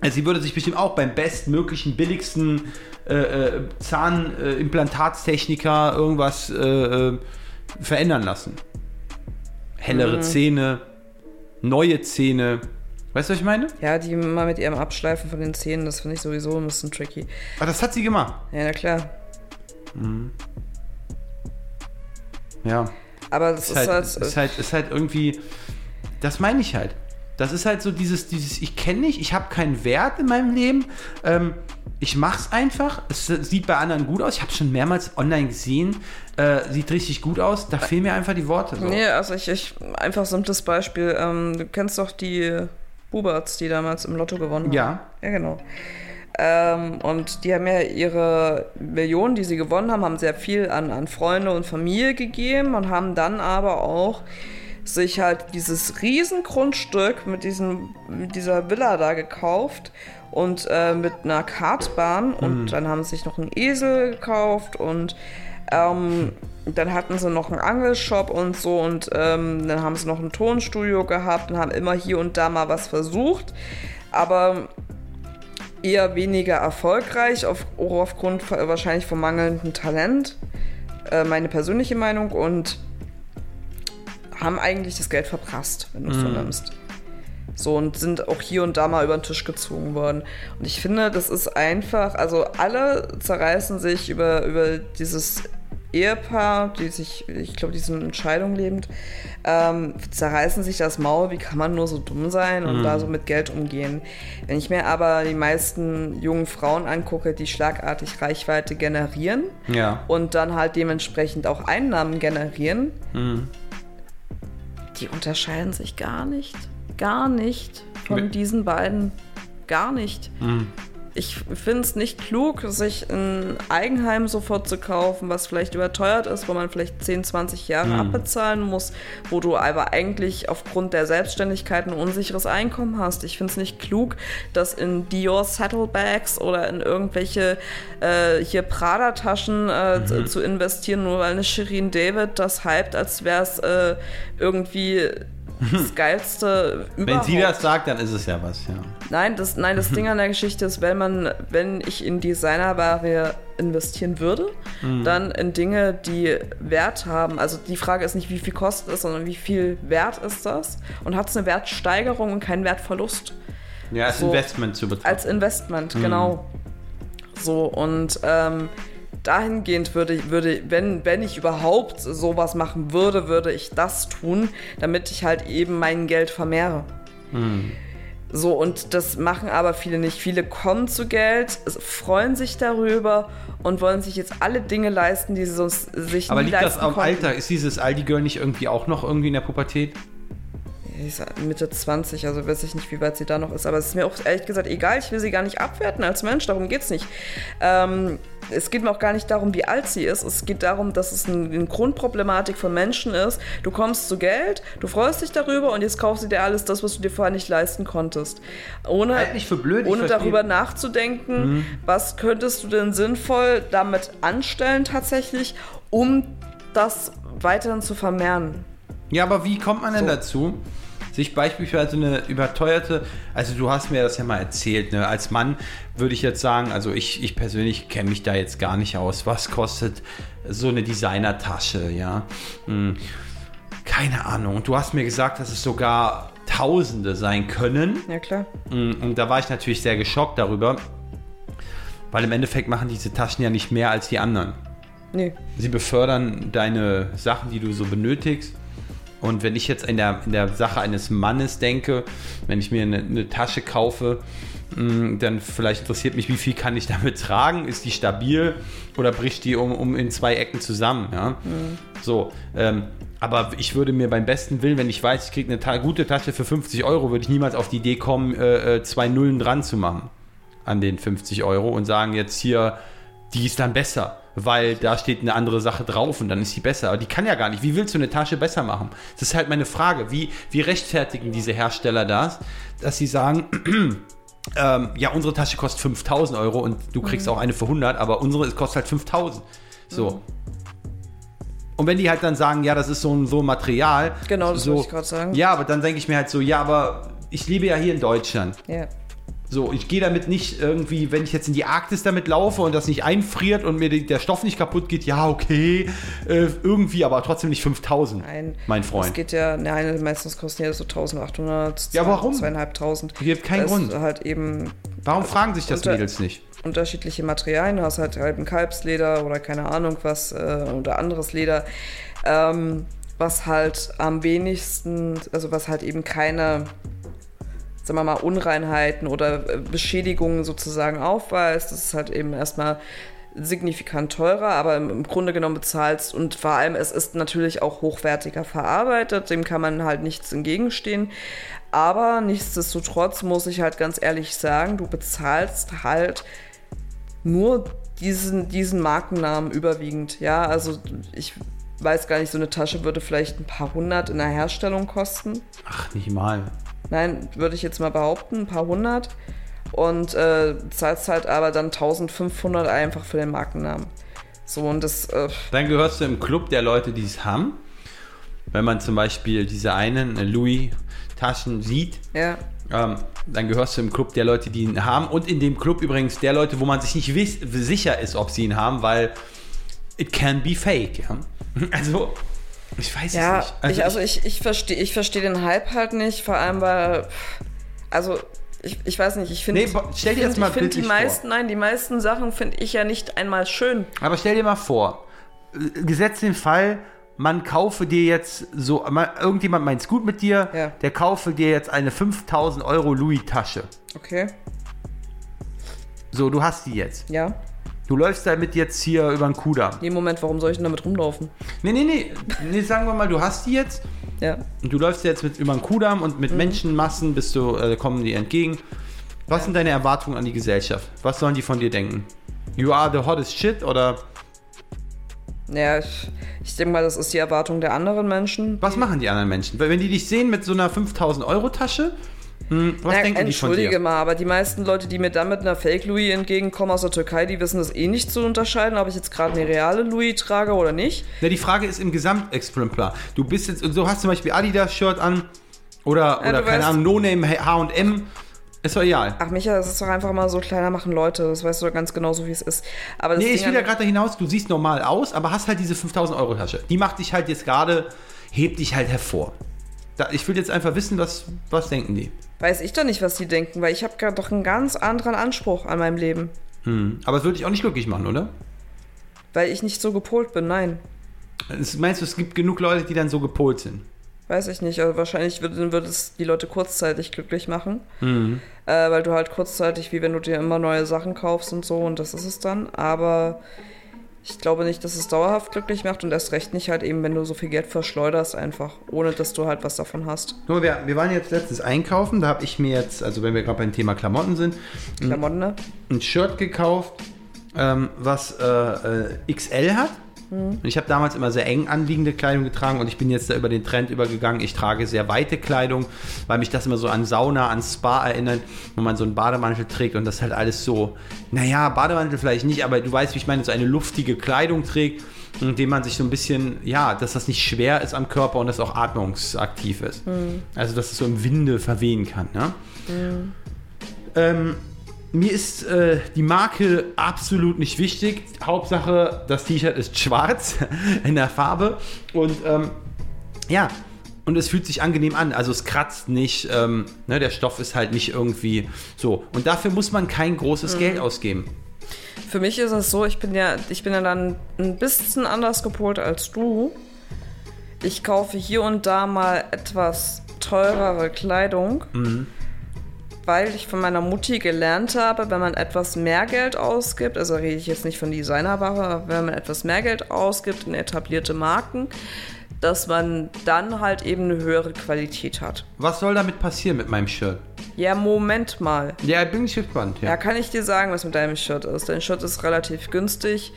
Also sie würde sich bestimmt auch beim bestmöglichen, billigsten äh, äh, Zahnimplantatstechniker irgendwas äh, äh, verändern lassen. Hellere Zähne, neue Zähne. Weißt du, was ich meine? Ja, die mal mit ihrem Abschleifen von den Zähnen, das finde ich sowieso ein bisschen tricky. Ah, das hat sie gemacht. Ja, na klar. Ja. Aber das ist ist, halt, halt, ist halt, ist halt irgendwie, das meine ich halt. Das ist halt so dieses, dieses, ich kenne nicht, ich habe keinen Wert in meinem Leben. Ähm, ich mach's einfach. Es sieht bei anderen gut aus. Ich habe schon mehrmals online gesehen. Äh, sieht richtig gut aus. Da fehlen mir einfach die Worte. So. Nee, also ich, ich einfach simples Beispiel. Ähm, du kennst doch die Buberts, die damals im Lotto gewonnen haben. Ja. Ja, genau. Ähm, und die haben ja ihre Millionen, die sie gewonnen haben, haben sehr viel an, an Freunde und Familie gegeben und haben dann aber auch sich halt dieses Riesengrundstück mit, diesem, mit dieser Villa da gekauft und äh, mit einer Kartbahn und dann haben sie sich noch einen Esel gekauft und ähm, dann hatten sie noch einen Angelshop und so und ähm, dann haben sie noch ein Tonstudio gehabt und haben immer hier und da mal was versucht, aber eher weniger erfolgreich, auf, auch aufgrund wahrscheinlich vom mangelnden Talent, äh, meine persönliche Meinung und haben eigentlich das Geld verprasst, wenn du es so nimmst. So und sind auch hier und da mal über den Tisch gezogen worden. Und ich finde, das ist einfach, also alle zerreißen sich über, über dieses Ehepaar, die sich, ich glaube, die sind in Entscheidung lebend, ähm, zerreißen sich das Maul, wie kann man nur so dumm sein und da so mit Geld umgehen. Wenn ich mir aber die meisten jungen Frauen angucke, die schlagartig Reichweite generieren Ja. und dann halt dementsprechend auch Einnahmen generieren, die unterscheiden sich gar nicht. Gar nicht von diesen beiden. Gar nicht. Ich finde es nicht klug, sich ein Eigenheim sofort zu kaufen, was vielleicht überteuert ist, wo man vielleicht 10, 20 Jahre abbezahlen muss, wo du aber eigentlich aufgrund der Selbstständigkeit ein unsicheres Einkommen hast. Ich finde es nicht klug, das in Dior Saddlebags oder in irgendwelche äh, hier Prada-Taschen äh, zu- zu investieren, nur weil eine Shirin David das hypt, als wäre es äh, irgendwie das geilste Wenn überhaupt. sie das sagt, dann ist es ja was, ja. Nein, das, nein, das Ding an der Geschichte ist, wenn man, wenn ich in Designerware investieren würde, dann in Dinge, die Wert haben. Also die Frage ist nicht, wie viel kostet es, sondern wie viel wert ist das? Und hat es eine Wertsteigerung und keinen Wertverlust? Ja, als So. Investment zu betrachten. Als Investment, genau. So, und ähm, dahingehend würde ich, würde, wenn, wenn ich überhaupt sowas machen würde, würde ich das tun, damit ich halt eben mein Geld vermehre. So, und das machen aber viele nicht. Viele kommen zu Geld, freuen sich darüber und wollen sich jetzt alle Dinge leisten, die sie sonst sich Aber nie liegt das leisten am konnten. Alter? Ist dieses Aldi-Girl nicht irgendwie auch noch irgendwie in der Pubertät? Mitte 20, also weiß ich nicht, wie weit sie da noch ist. Aber es ist mir auch ehrlich gesagt egal. Ich will sie gar nicht abwerten als Mensch, darum geht es nicht. Ähm, es geht mir auch gar nicht darum, wie alt sie ist. Es geht darum, dass es ein- eine Grundproblematik von Menschen ist. Du kommst zu Geld, du freust dich darüber und jetzt kaufst du dir alles das, was du dir vorher nicht leisten konntest. Ohne, Halt nicht für blöd, ohne darüber nachzudenken, was könntest du denn sinnvoll damit anstellen tatsächlich, um das weiterhin zu vermehren. Ja, aber wie kommt man denn dazu, sich beispielsweise eine überteuerte, also du hast mir das ja mal erzählt, ne? als Mann würde ich jetzt sagen, also ich, ich persönlich kenne mich da jetzt gar nicht aus, was kostet so eine Designertasche, ja? Hm, keine Ahnung. Und du hast mir gesagt, dass es sogar Tausende sein können. Ja, klar. Mm, Und da war ich natürlich sehr geschockt darüber, weil im Endeffekt machen diese Taschen ja nicht mehr als die anderen. Nee. Sie befördern deine Sachen, die du so benötigst. Und wenn ich jetzt in der, in der Sache eines Mannes denke, wenn ich mir eine, eine Tasche kaufe, mh, dann vielleicht interessiert mich, wie viel kann ich damit tragen? Ist die stabil oder bricht die um, um in zwei Ecken zusammen? Ja? So, ähm, aber ich würde mir beim besten Willen, wenn ich weiß, ich kriege eine ta gute Tasche für 50 Euro, würde ich niemals auf die Idee kommen, äh, äh, zwei Nullen dran zu machen an den 50 Euro und sagen jetzt hier, die ist dann besser, weil da steht eine andere Sache drauf und dann ist sie besser. Aber die kann ja gar nicht. Wie willst du eine Tasche besser machen? Das ist halt meine Frage. Wie, wie rechtfertigen diese Hersteller das, dass sie sagen, ähm, ja, unsere Tasche kostet 5000 Euro und du kriegst auch eine für 100, aber unsere kostet halt 5000. So. Und wenn die halt dann sagen, ja, das ist so ein, so ein Material. Genau, das so, wollte ich gerade sagen. Ja, aber dann denke ich mir halt so, ja, aber ich lebe ja hier in Deutschland. Ja. So, ich gehe damit nicht irgendwie, wenn ich jetzt in die Arktis damit laufe und das nicht einfriert und mir der Stoff nicht kaputt geht, ja, okay, äh, irgendwie, aber trotzdem nicht 5000, Nein. mein Das Freund. geht ja, nein, meistens kosten ja so 1800, Ja, warum? zweieinhalbtausend. Gibt keinen Das Grund. halt eben Warum fragen sich das unter- Mädels nicht? unterschiedliche Materialien. Du hast halt, halt ein Kalbsleder oder keine Ahnung was äh, oder anderes Leder, ähm, was halt am wenigsten, also was halt eben keine, sagen wir mal, Unreinheiten oder äh, Beschädigungen sozusagen aufweist. Das ist halt eben erstmal signifikant teurer, aber im, Grunde genommen bezahlst und vor allem es ist natürlich auch hochwertiger verarbeitet, dem kann man halt nichts entgegenstehen. Aber nichtsdestotrotz muss ich halt ganz ehrlich sagen, du bezahlst halt nur diesen, diesen Markennamen überwiegend. Ja, also ich weiß gar nicht, so eine Tasche würde vielleicht ein paar hundert in der Herstellung kosten. Ach, nicht mal. Nein, würde ich jetzt mal behaupten, ein paar hundert. Und äh, zahlst halt aber dann 1500 einfach für den Markennamen. So, und das, äh, Dann gehörst du im Club der Leute, die es haben. Wenn man zum Beispiel diese einen äh, Louis-Taschen sieht, ja, ähm, dann gehörst du im Club der Leute, die ihn haben. Und in dem Club übrigens der Leute, wo man sich nicht wiss, sicher ist, ob sie ihn haben, weil it can be fake. Ja? Also, ich weiß ja, es nicht. ich, also ich, ich verstehe ich versteh den Hype halt nicht, vor allem weil, also ich, ich weiß nicht, ich finde Nee, stell dir find- mal ich finde die bildlich vor. meisten, nein, die meisten Sachen finde ich ja nicht einmal schön. Aber stell dir mal vor, äh, gesetzt den Fall, man kaufe dir jetzt so, mal- irgendjemand meint's gut mit dir, Ja. der kaufe dir jetzt eine 5000 Euro Louis-Tasche. Okay, So, du hast die jetzt. ja. Du läufst damit jetzt hier über den Kudamm. Nee, Moment, warum soll ich denn damit rumlaufen? Nee, nee, nee, nee, sagen wir mal, du hast die jetzt Ja. und du läufst jetzt mit über den Kudamm und Mhm. mit Menschenmassen bist du, äh, kommen die entgegen. Was sind deine Erwartungen an die Gesellschaft? Was sollen die von dir denken? You are the hottest shit oder Ja, ich, ich denke mal, das ist die Erwartung der anderen Menschen. was machen die anderen Menschen? Weil Wenn die dich sehen mit so einer 5000 Euro Tasche, hm, was Na, denken die von entschuldige dir? mal, aber die meisten Leute, die mir dann mit einer Fake Louis entgegenkommen aus der Türkei, die wissen das eh nicht zu unterscheiden, ob ich jetzt gerade eine reale Louis trage oder nicht. Na, die Frage ist im Gesamtexemplar. Du bist jetzt, du hast zum Beispiel Adidas-Shirt an oder, oder du keine Ahnung, No-Name H&M. Ist doch egal. Ach Micha, das ist doch einfach mal so kleiner machen Leute, das weißt du doch ganz genau so, wie es ist. Aber Nee, ich Ding will ja gerade da hinaus, du siehst normal aus, aber hast halt diese 5000 Euro Tasche. Die macht dich halt jetzt gerade, hebt dich halt hervor. Ich will jetzt einfach wissen, was, was denken die. weiß ich doch nicht, was die denken, weil ich habe gerade doch einen ganz anderen Anspruch an meinem Leben. Hm. Aber es würde dich auch nicht glücklich machen, oder? Weil ich nicht so gepolt bin, nein. Meinst du, es gibt genug Leute, die dann so gepolt sind? Weiß ich nicht. Also wahrscheinlich würde, würde es die Leute kurzzeitig glücklich machen. Äh, weil du halt kurzzeitig, wie wenn du dir immer neue Sachen kaufst und so, und das ist es dann. Aber ich glaube nicht, dass es dauerhaft glücklich macht und erst recht nicht halt eben, wenn du so viel Geld verschleuderst, einfach, ohne dass du halt was davon hast. Nur wir, wir waren jetzt letztens einkaufen, da habe ich mir jetzt, also wenn wir gerade beim Thema Klamotten sind, Klamotten, ne? ein Shirt gekauft, ähm, was äh, äh, XL hat. Und ich habe damals immer sehr eng anliegende Kleidung getragen und ich bin jetzt da über den Trend übergegangen. Ich trage sehr weite Kleidung, weil mich das immer so an Sauna, an Spa erinnert, wo man so einen Bademantel trägt und das halt alles so, naja, Bademantel vielleicht nicht, aber du weißt, wie ich meine, so eine luftige Kleidung trägt, indem man sich so ein bisschen, ja, dass das nicht schwer ist am Körper und das auch atmungsaktiv ist. Also, dass es so im Winde verwehen kann. Ne? Ähm, mir ist äh, die Marke absolut nicht wichtig. Hauptsache, das T-Shirt ist schwarz in der Farbe. Und ähm, ja, und es fühlt sich angenehm an. Also es kratzt nicht. Ähm, ne, der Stoff ist halt nicht irgendwie so. Und dafür muss man kein großes Geld ausgeben. Für mich ist es so, ich bin ja, ich bin ja dann ein bisschen anders gepolt als du. Ich kaufe hier und da mal etwas teurere Kleidung, weil ich von meiner Mutti gelernt habe, wenn man etwas mehr Geld ausgibt, also rede ich jetzt nicht von Designerware, aber wenn man etwas mehr Geld ausgibt in etablierte Marken, dass man dann halt eben eine höhere Qualität hat. Was soll damit passieren mit meinem Shirt? Ja, Moment mal. Ja, bin ich gespannt. Ja, Ja. kann ich dir sagen, was mit deinem Shirt ist. Dein Shirt ist relativ günstig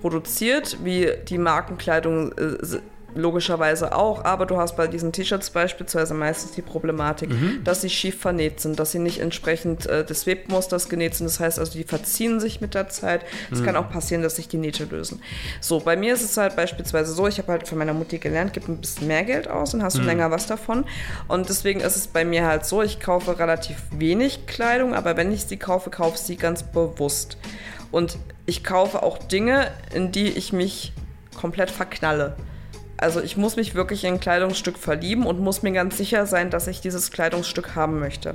produziert, wie die Markenkleidung äh, logischerweise auch, aber du hast bei diesen T-Shirts beispielsweise meistens die Problematik, dass sie schief vernäht sind, dass sie nicht entsprechend äh, des Webmusters genäht sind. Das heißt also, die verziehen sich mit der Zeit. Es kann auch passieren, dass sich die Nähte lösen. So, bei mir ist es halt beispielsweise so, ich habe halt von meiner Mutti gelernt, gib ein bisschen mehr Geld aus und hast du länger was davon. Und deswegen ist es bei mir halt so, ich kaufe relativ wenig Kleidung, aber wenn ich sie kaufe, kaufe ich sie ganz bewusst. Und ich kaufe auch Dinge, in die ich mich komplett verknalle. Also ich muss mich wirklich in ein Kleidungsstück verlieben und muss mir ganz sicher sein, dass ich dieses Kleidungsstück haben möchte.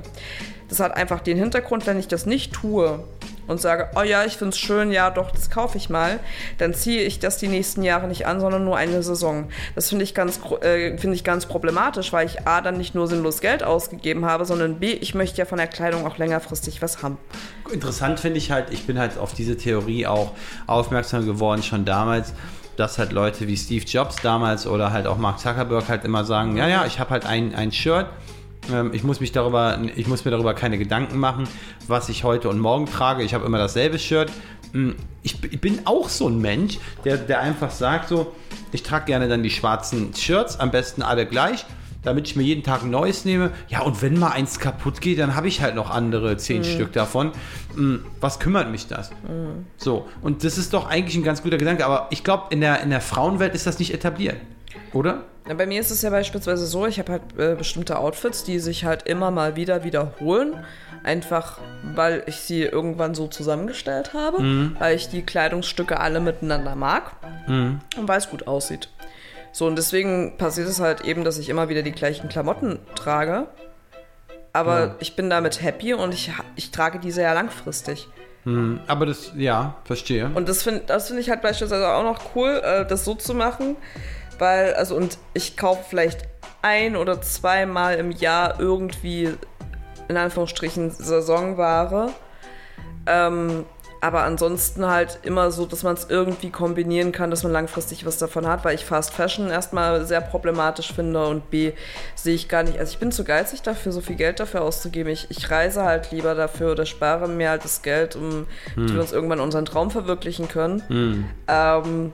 Das hat einfach den Hintergrund, wenn ich das nicht tue und sage, oh ja, ich finde es schön, ja doch, das kaufe ich mal, dann ziehe ich das die nächsten Jahre nicht an, sondern nur eine Saison. Das finde ich, ganz, äh, finde ich ganz problematisch, weil ich A, dann nicht nur sinnlos Geld ausgegeben habe, sondern B, ich möchte ja von der Kleidung auch längerfristig was haben. Interessant finde ich halt, ich bin halt auf diese Theorie auch aufmerksam geworden, schon damals, dass halt Leute wie Steve Jobs damals oder halt auch Mark Zuckerberg halt immer sagen, ja, ja, ich habe halt ein, ein Shirt, ähm, ich muss mich darüber, ich muss mir darüber keine Gedanken machen, was ich heute und morgen trage. Ich habe immer dasselbe Shirt. Hm, Ich, bin auch so ein Mensch, der, der einfach sagt so, ich trage gerne dann die schwarzen Shirts, am besten alle gleich, damit ich mir jeden Tag ein neues nehme. Ja, und wenn mal eins kaputt geht, dann habe ich halt noch andere zehn Stück davon. Hm, Was kümmert mich das? So, und das ist doch eigentlich ein ganz guter Gedanke, aber ich glaube, in der, in der Frauenwelt ist das nicht etabliert, oder? Bei mir ist es ja beispielsweise so, ich habe halt äh, bestimmte Outfits, die sich halt immer mal wieder wiederholen. Einfach, weil ich sie irgendwann so zusammengestellt habe, weil ich die Kleidungsstücke alle miteinander mag und weil es gut aussieht. So, und deswegen passiert es halt eben, dass ich immer wieder die gleichen Klamotten trage. Aber ich bin damit happy und ich, ich trage diese ja langfristig. Aber das, ja, verstehe. Und das finde das find ich halt beispielsweise auch noch cool, äh, das so zu machen. Weil, also, und ich kaufe vielleicht ein oder zweimal im Jahr irgendwie, in Anführungsstrichen, Saisonware. Ähm, aber ansonsten halt immer so, dass man es irgendwie kombinieren kann, dass man langfristig was davon hat, weil ich Fast Fashion erstmal sehr problematisch finde und B sehe ich gar nicht. Also ich bin zu geizig dafür, so viel Geld dafür auszugeben. Ich, ich reise halt lieber dafür oder spare mir halt das Geld, um damit wir uns irgendwann unseren Traum verwirklichen können. Ähm,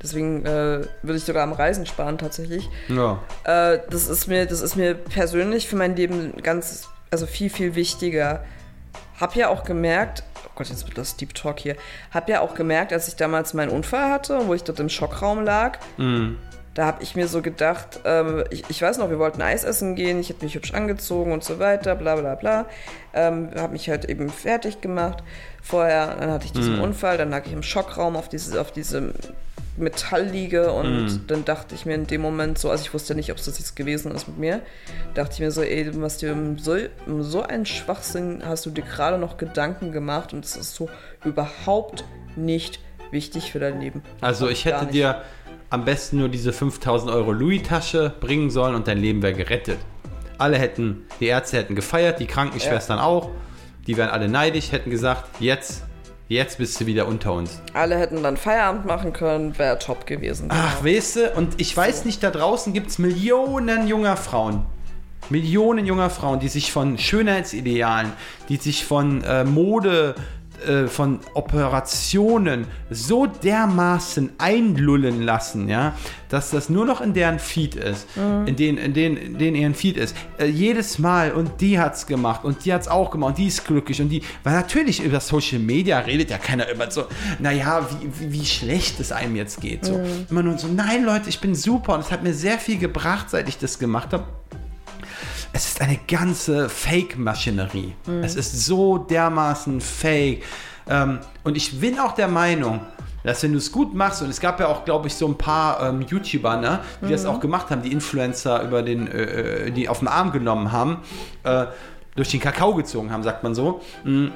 deswegen äh, würde ich sogar am Reisen sparen tatsächlich. Ja. Äh, das ist mir, das ist mir persönlich für mein Leben ganz, also viel, viel wichtiger. Hab ja auch gemerkt, oh Gott, jetzt wird das Deep Talk hier. Hab ja auch gemerkt, als ich damals meinen Unfall hatte, wo ich dort im Schockraum lag, da habe ich mir so gedacht, ähm, ich, ich weiß noch, wir wollten Eis essen gehen, ich hätte mich hübsch angezogen und so weiter, bla bla bla. Ähm, habe mich halt eben fertig gemacht. Vorher, dann hatte ich diesen Unfall, dann lag ich im Schockraum auf diese, auf diese Metallliege und dann dachte ich mir in dem Moment so, also ich wusste nicht, ob es das jetzt gewesen ist mit mir, dachte ich mir so, ey, hast dir um so, um so einen Schwachsinn hast du dir gerade noch Gedanken gemacht und das ist so überhaupt nicht wichtig für dein Leben. Also ich hätte dir am besten nur diese 5000 Euro Louis-Tasche bringen sollen und dein Leben wäre gerettet. Alle hätten, die Ärzte hätten gefeiert, die Krankenschwestern auch. Die wären alle neidisch, hätten gesagt, jetzt, jetzt bist du wieder unter uns. Alle hätten dann Feierabend machen können, wäre top gewesen. Ach, weißt du, und ich weiß nicht, da draußen gibt es Millionen junger Frauen. Millionen junger Frauen, die sich von Schönheitsidealen, die sich von äh, Mode, äh, von Operationen so dermaßen einlullen lassen, ja, dass das nur noch in deren Feed ist, in den, in den, in den ihren Feed ist. Äh, jedes Mal und die hat's gemacht und die hat's auch gemacht und die ist glücklich und die, weil natürlich über Social Media redet ja keiner über so, naja, wie, wie, wie schlecht es einem jetzt geht. So. Immer nur so, nein Leute, ich bin super und es hat mir sehr viel gebracht, seit ich das gemacht habe es ist eine ganze Fake-Maschinerie. Es ist so dermaßen fake. Ähm, und ich bin auch der Meinung, dass wenn du es gut machst, und es gab ja auch, glaube ich, so ein paar ähm, YouTuber, ne, die das auch gemacht haben, die Influencer über den, äh, äh, die auf den Arm genommen haben, äh, durch den Kakao gezogen haben, sagt man so. Mm,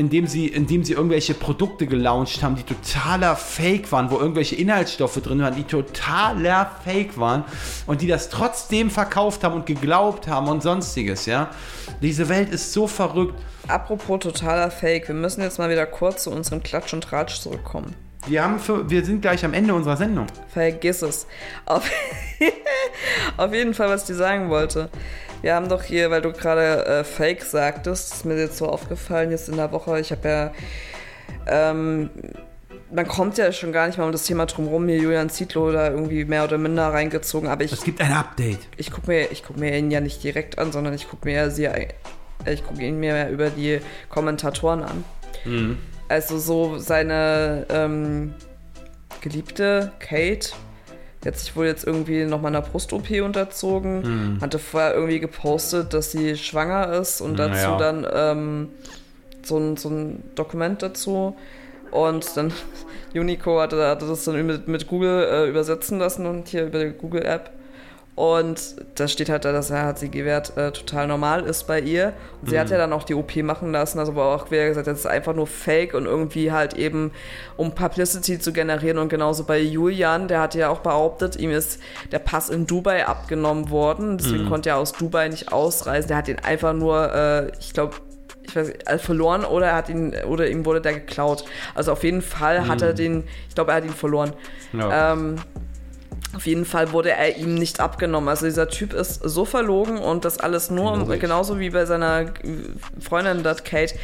indem sie, indem sie irgendwelche Produkte gelauncht haben, die totaler Fake waren, wo irgendwelche Inhaltsstoffe drin waren, die totaler Fake waren und die das trotzdem verkauft haben und geglaubt haben und sonstiges, ja. Diese Welt ist so verrückt. Apropos totaler Fake, wir müssen jetzt mal wieder kurz zu unserem Klatsch und Tratsch zurückkommen. Wir, haben für, wir sind gleich am Ende unserer Sendung. Vergiss es. Auf, auf jeden Fall, was ich dir sagen wollte. Wir haben doch hier, weil du gerade äh, Fake sagtest, ist mir jetzt so aufgefallen, jetzt in der Woche, ich habe ja, ähm, man kommt ja schon gar nicht mal um das Thema drumherum, hier Julian Zietlow da irgendwie mehr oder minder reingezogen, aber ich, Es gibt ein Update. ich gucke mir, ich guck mir ihn ja nicht direkt an, sondern ich gucke mir sie, ich gucke ihn mir über die Kommentatoren an. Also so seine ähm, geliebte Kate hat sich wohl jetzt irgendwie nochmal einer Brust-OP unterzogen, hatte vorher irgendwie gepostet, dass sie schwanger ist und dazu dann ähm, so, ein, so ein Dokument dazu. Und dann Unico hatte, hatte das dann mit, mit Google äh, übersetzen lassen und hier über die Google-App. Und da steht halt da, dass er hat sie gewährt, äh, total normal ist bei ihr. Und sie hat ja dann auch die OP machen lassen, also wo auch wieder gesagt, das ist einfach nur Fake und irgendwie halt eben, um Publicity zu generieren. Und genauso bei Julian, der hat ja auch behauptet, ihm ist der Pass in Dubai abgenommen worden. Deswegen konnte er aus Dubai nicht ausreisen. Der hat ihn einfach nur, äh, ich glaube, ich weiß nicht, äh, verloren oder er hat ihn oder ihm wurde der geklaut. Also auf jeden Fall hat er den, ich glaube, er hat ihn verloren. Ja. Ähm, auf jeden Fall wurde er ihm nicht abgenommen. Also dieser Typ ist so verlogen und das alles nur, um, genauso wie bei seiner Freundin, dort Kate,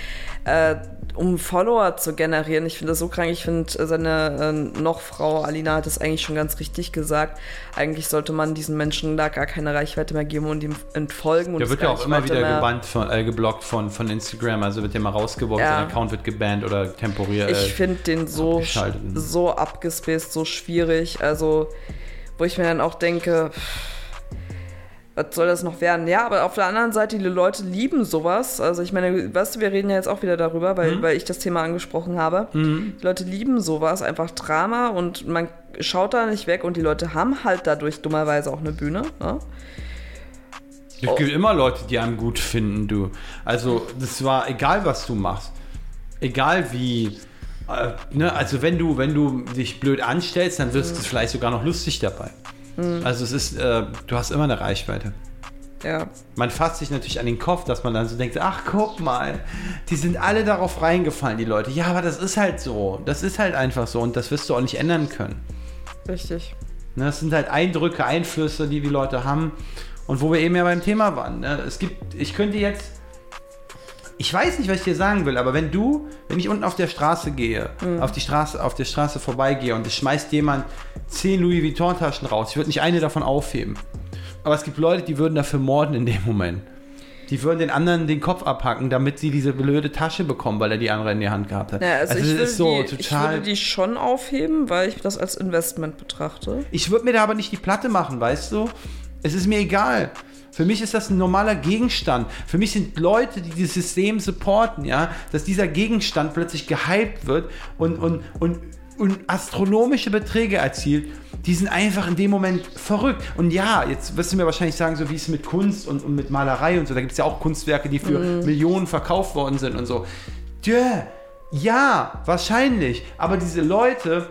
äh, um Follower zu generieren. Ich finde das so krank. Ich finde, seine äh, Nochfrau Alina hat das eigentlich schon ganz richtig gesagt. Eigentlich sollte man diesen Menschen da gar keine Reichweite mehr geben und ihm entfolgen. Und Der es wird ja auch immer wieder gebannt von, äh, geblockt von, von Instagram, also wird der mal rausgeworfen, Ja. sein Account wird gebannt oder temporär. Ich äh, finde den so, so abgespaced, so schwierig. Also, wo ich mir dann auch denke, was soll das noch werden? Ja, aber auf der anderen Seite, die Leute lieben sowas. Also ich meine, weißt du, wir reden ja jetzt auch wieder darüber, Mhm. weil, weil ich das Thema angesprochen habe. Die Leute lieben sowas, einfach Drama und man schaut da nicht weg und die Leute haben halt dadurch dummerweise auch eine Bühne. Ne? Es gibt immer Leute, die einem gut finden, du. Also, das war egal, was du machst. Egal wie. Äh, ne, also wenn du, wenn du dich blöd anstellst, dann wirst du vielleicht sogar noch lustig dabei. Also es ist, äh, du hast immer eine Reichweite. Ja. Man fasst sich natürlich an den Kopf, dass man dann so denkt, ach guck mal, die sind alle darauf reingefallen, die Leute. Ja, aber das ist halt so. Das ist halt einfach so und das wirst du auch nicht ändern können. Richtig. Ne, das sind halt Eindrücke, Einflüsse, die die Leute haben. Und wo wir eben ja beim Thema waren. Ne? Es gibt, ich könnte jetzt, ich weiß nicht, was ich dir sagen will, aber wenn du, wenn ich unten auf der Straße gehe, auf die Straße, auf der Straße vorbeigehe und es schmeißt jemand 10 Louis Vuitton Taschen raus, ich würde nicht eine davon aufheben. Aber es gibt Leute, die würden dafür morden in dem Moment. Die würden den anderen den Kopf abhacken, damit sie diese blöde Tasche bekommen, weil er die andere in die Hand gehabt hat. Ja, also, ich, das würde ist so die, ich würde die schon aufheben, weil ich das als Investment betrachte. Ich würde mir da aber nicht die Platte machen, weißt du? Es ist mir egal. Für mich ist das ein normaler Gegenstand. Für mich sind Leute, die dieses System supporten, ja, dass dieser Gegenstand plötzlich gehypt wird und, und, und, und astronomische Beträge erzielt, die sind einfach in dem Moment verrückt. Und ja, jetzt wirst du mir wahrscheinlich sagen, so wie es mit Kunst und, und mit Malerei und so, da gibt es ja auch Kunstwerke, die für Millionen verkauft worden sind und so. Tja, ja, wahrscheinlich. Aber diese Leute,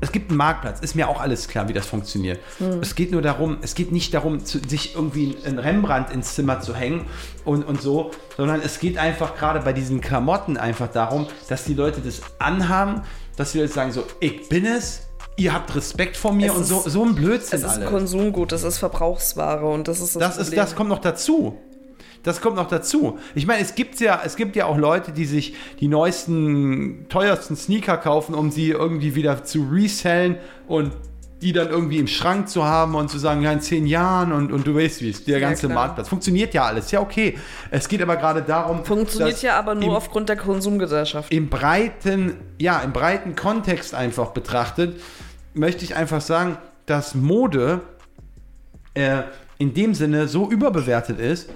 es gibt einen Marktplatz, ist mir auch alles klar, wie das funktioniert. Es geht nur darum, es geht nicht darum, zu, sich irgendwie ein Rembrandt ins Zimmer zu hängen und, und so, sondern es geht einfach gerade bei diesen Klamotten einfach darum, dass die Leute das anhaben, dass die Leute sagen so, ich bin es, ihr habt Respekt vor mir Es und so, ist- so ein Blödsinn Es ist alles. Konsumgut, das ist Verbrauchsware und das ist das, Das, ist, das kommt noch dazu. Das kommt noch dazu. Ich meine, es gibt ja, es gibt ja auch Leute, die sich die neuesten, teuersten Sneaker kaufen, um sie irgendwie wieder zu resellen und die dann irgendwie im Schrank zu haben und zu sagen, ja, in zehn Jahren und, und du weißt wie es, der ganze klar. Marktplatz. Funktioniert ja alles, ja okay. Es geht aber gerade darum, Funktioniert ja aber nur im, aufgrund der Konsumgesellschaft. im breiten, ja, im breiten Kontext einfach betrachtet, möchte ich einfach sagen, dass Mode äh, in dem Sinne so überbewertet ist,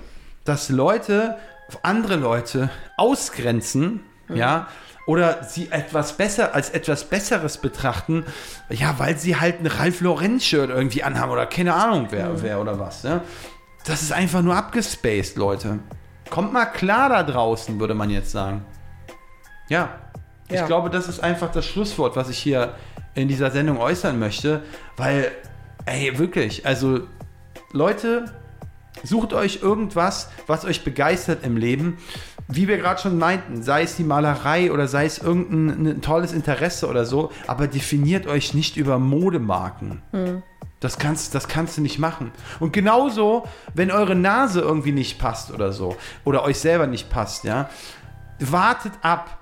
dass Leute andere Leute ausgrenzen, ja, oder sie etwas besser als etwas Besseres betrachten, ja, weil sie halt ein Ralph Lauren Shirt irgendwie anhaben oder keine Ahnung wer, wer oder was, ne? Das ist einfach nur abgespaced, Leute. Kommt mal klar da draußen, würde man jetzt sagen. Ja. Ich Ja. glaube, das ist einfach das Schlusswort, was ich hier in dieser Sendung äußern möchte, weil, ey, wirklich, also Leute, sucht euch irgendwas, was euch begeistert im Leben. Wie wir gerade schon meinten, sei es die Malerei oder sei es irgendein ein tolles Interesse oder so, aber definiert euch nicht über Modemarken. Das kannst, das kannst du nicht machen. Und genauso, wenn eure Nase irgendwie nicht passt oder so, oder euch selber nicht passt, ja, wartet ab.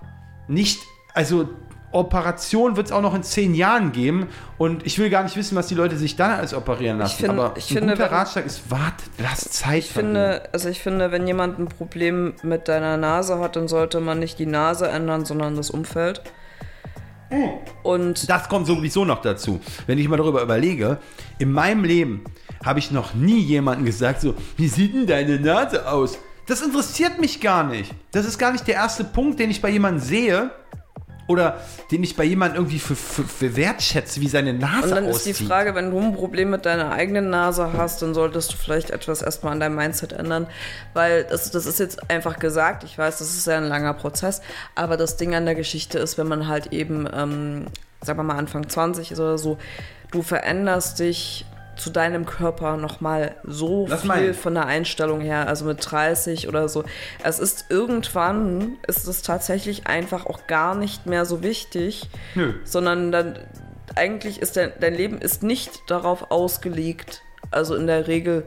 Nicht, also Operation wird es auch noch in zehn Jahren geben und ich will gar nicht wissen, was die Leute sich dann alles operieren lassen. finde- aber ich ein finde, guter wenn- Ratschlag ist, wartet, lasst Zeit Ich finde, also ich finde, wenn jemand ein Problem mit deiner Nase hat, dann sollte man nicht die Nase ändern, sondern das Umfeld. Und Das kommt sowieso noch dazu. Wenn ich mal darüber überlege, in meinem Leben habe ich noch nie jemanden gesagt, so, wie sieht denn deine Nase aus? Das interessiert mich gar nicht. Das ist gar nicht der erste Punkt, den ich bei jemandem sehe oder den ich bei jemandem irgendwie für, für, für wertschätze, wie seine Nase Und dann aussieht. ist die Frage, wenn du ein Problem mit deiner eigenen Nase hast, dann solltest du vielleicht etwas erstmal an deinem Mindset ändern. Weil das, das ist jetzt einfach gesagt, ich weiß, das ist ja ein langer Prozess, aber das Ding an der Geschichte ist, wenn man halt eben, ähm, sagen wir mal Anfang 20 ist oder so, du veränderst dich zu deinem Körper nochmal so Lass viel mal. von der Einstellung her, also mit 30 oder so. Es ist irgendwann, ist es tatsächlich einfach auch gar nicht mehr so wichtig, Nö. sondern dann eigentlich ist dein, dein Leben ist nicht darauf ausgelegt, also in der Regel,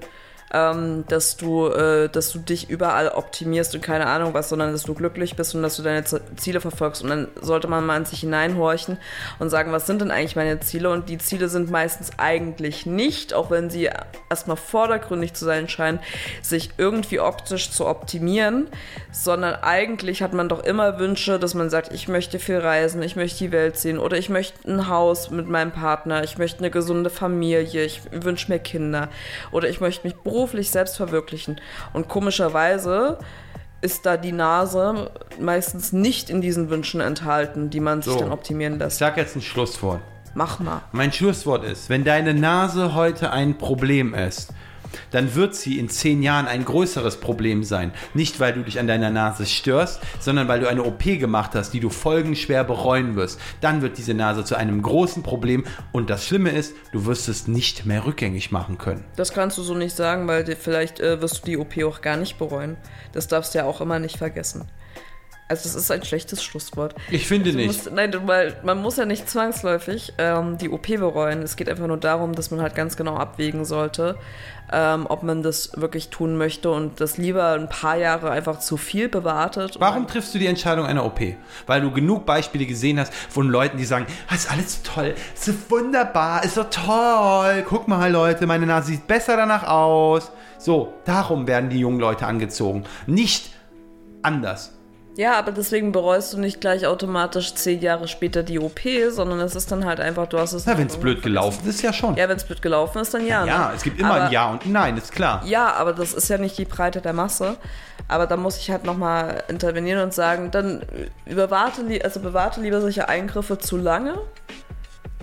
ähm, dass du, äh, dass du dich überall optimierst und keine Ahnung was, sondern dass du glücklich bist und dass du deine Z Ziele verfolgst. Und dann sollte man mal in sich hineinhorchen und sagen, was sind denn eigentlich meine Ziele? Und die Ziele sind meistens eigentlich nicht, auch wenn sie erstmal vordergründig zu sein scheinen, sich irgendwie optisch zu optimieren, sondern eigentlich hat man doch immer Wünsche, dass man sagt, ich möchte viel reisen, ich möchte die Welt sehen oder ich möchte ein Haus mit meinem Partner, ich möchte eine gesunde Familie, ich wünsche mir Kinder oder ich möchte mich beruflich selbst verwirklichen. Und komischerweise ist da die Nase meistens nicht in diesen Wünschen enthalten, die man sich So. dann optimieren Ich lässt. sag jetzt ein Schlusswort. Mach mal. Mein Schlusswort ist, wenn deine Nase heute ein Problem ist, dann wird sie in zehn Jahren ein größeres Problem sein. Nicht, weil du dich an deiner Nase störst, sondern weil du eine OP gemacht hast, die du folgenschwer bereuen wirst. Dann wird diese Nase zu einem großen Problem und das Schlimme ist, du wirst es nicht mehr rückgängig machen können. Das kannst du so nicht sagen, weil vielleicht äh, wirst du die OP auch gar nicht bereuen. Das darfst du ja auch immer nicht vergessen. Also das ist ein schlechtes Schlusswort. Ich finde Du nicht. Musst, nein, weil man muss ja nicht zwangsläufig ähm, die OP bereuen. Es geht einfach nur darum, dass man halt ganz genau abwägen sollte, ähm, ob man das wirklich tun möchte und das lieber ein paar Jahre einfach zu viel bewartet. Warum triffst du die Entscheidung einer OP? Weil du genug Beispiele gesehen hast von Leuten, die sagen, ah, ist alles toll, ist so wunderbar, ist so toll. Guck mal, Leute, meine Nase sieht besser danach aus. So, darum werden die jungen Leute angezogen. Nicht anders. Ja, aber deswegen bereust du nicht gleich automatisch zehn Jahre später die OP, sondern es ist dann halt einfach, du hast es. Na, wenn es blöd gelaufen ist, ja schon. Ja, wenn es blöd gelaufen ist, dann ja. Ja, ne? es gibt immer aber, ein Ja und ein Nein, ist klar. Ja, aber das ist ja nicht die Breite der Masse. Aber da muss ich halt nochmal intervenieren und sagen, dann überwarte, also bewarte lieber solche Eingriffe zu lange,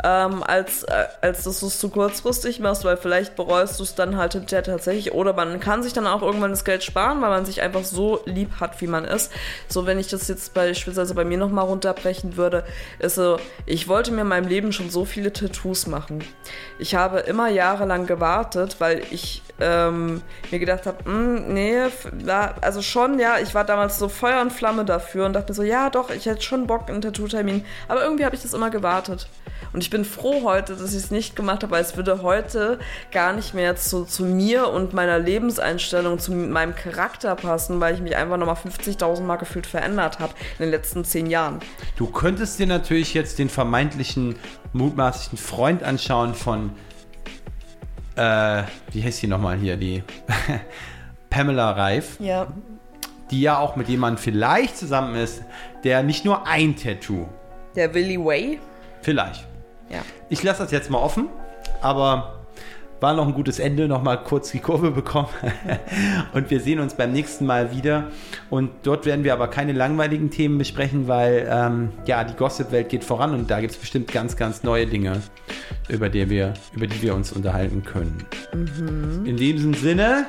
ähm, als, äh, als dass du es zu kurzfristig machst, weil vielleicht bereust du es dann halt hinterher tatsächlich. Oder man kann sich dann auch irgendwann das Geld sparen, weil man sich einfach so lieb hat, wie man ist. So, wenn ich das jetzt beispielsweise bei mir nochmal runterbrechen würde, ist so, ich wollte mir in meinem Leben schon so viele Tattoos machen. Ich habe immer jahrelang gewartet, weil ich ähm, mir gedacht habe, nee, da, also schon, ja, ich war damals so Feuer und Flamme dafür und dachte mir so, ja doch, ich hätte schon Bock einen Tattoo-Termin, aber irgendwie habe ich das immer gewartet. Und ich bin froh heute, dass ich es nicht gemacht habe, weil es würde heute gar nicht mehr zu, zu mir und meiner Lebenseinstellung, zu meinem Charakter passen, weil ich mich einfach nochmal 50.000 Mal gefühlt verändert habe in den letzten zehn Jahren. Du könntest dir natürlich jetzt den vermeintlichen mutmaßlichen Freund anschauen von äh, wie heißt die nochmal hier, die Pamela Reif, Ja. die ja auch mit jemandem vielleicht zusammen ist, der nicht nur ein Tattoo, Der Willy Way. vielleicht. Ja. Ich lasse das jetzt mal offen, aber war noch ein gutes Ende, nochmal kurz die Kurve bekommen. und wir sehen uns beim nächsten Mal wieder. Und dort werden wir aber keine langweiligen Themen besprechen, weil ähm, ja, die Gossip-Welt geht voran und da gibt es bestimmt ganz, ganz neue Dinge, über die wir, über die wir uns unterhalten können. In diesem Sinne,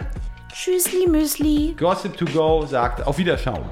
Tschüssli Müsli. Gossip to go sagt auf Wiederschauen.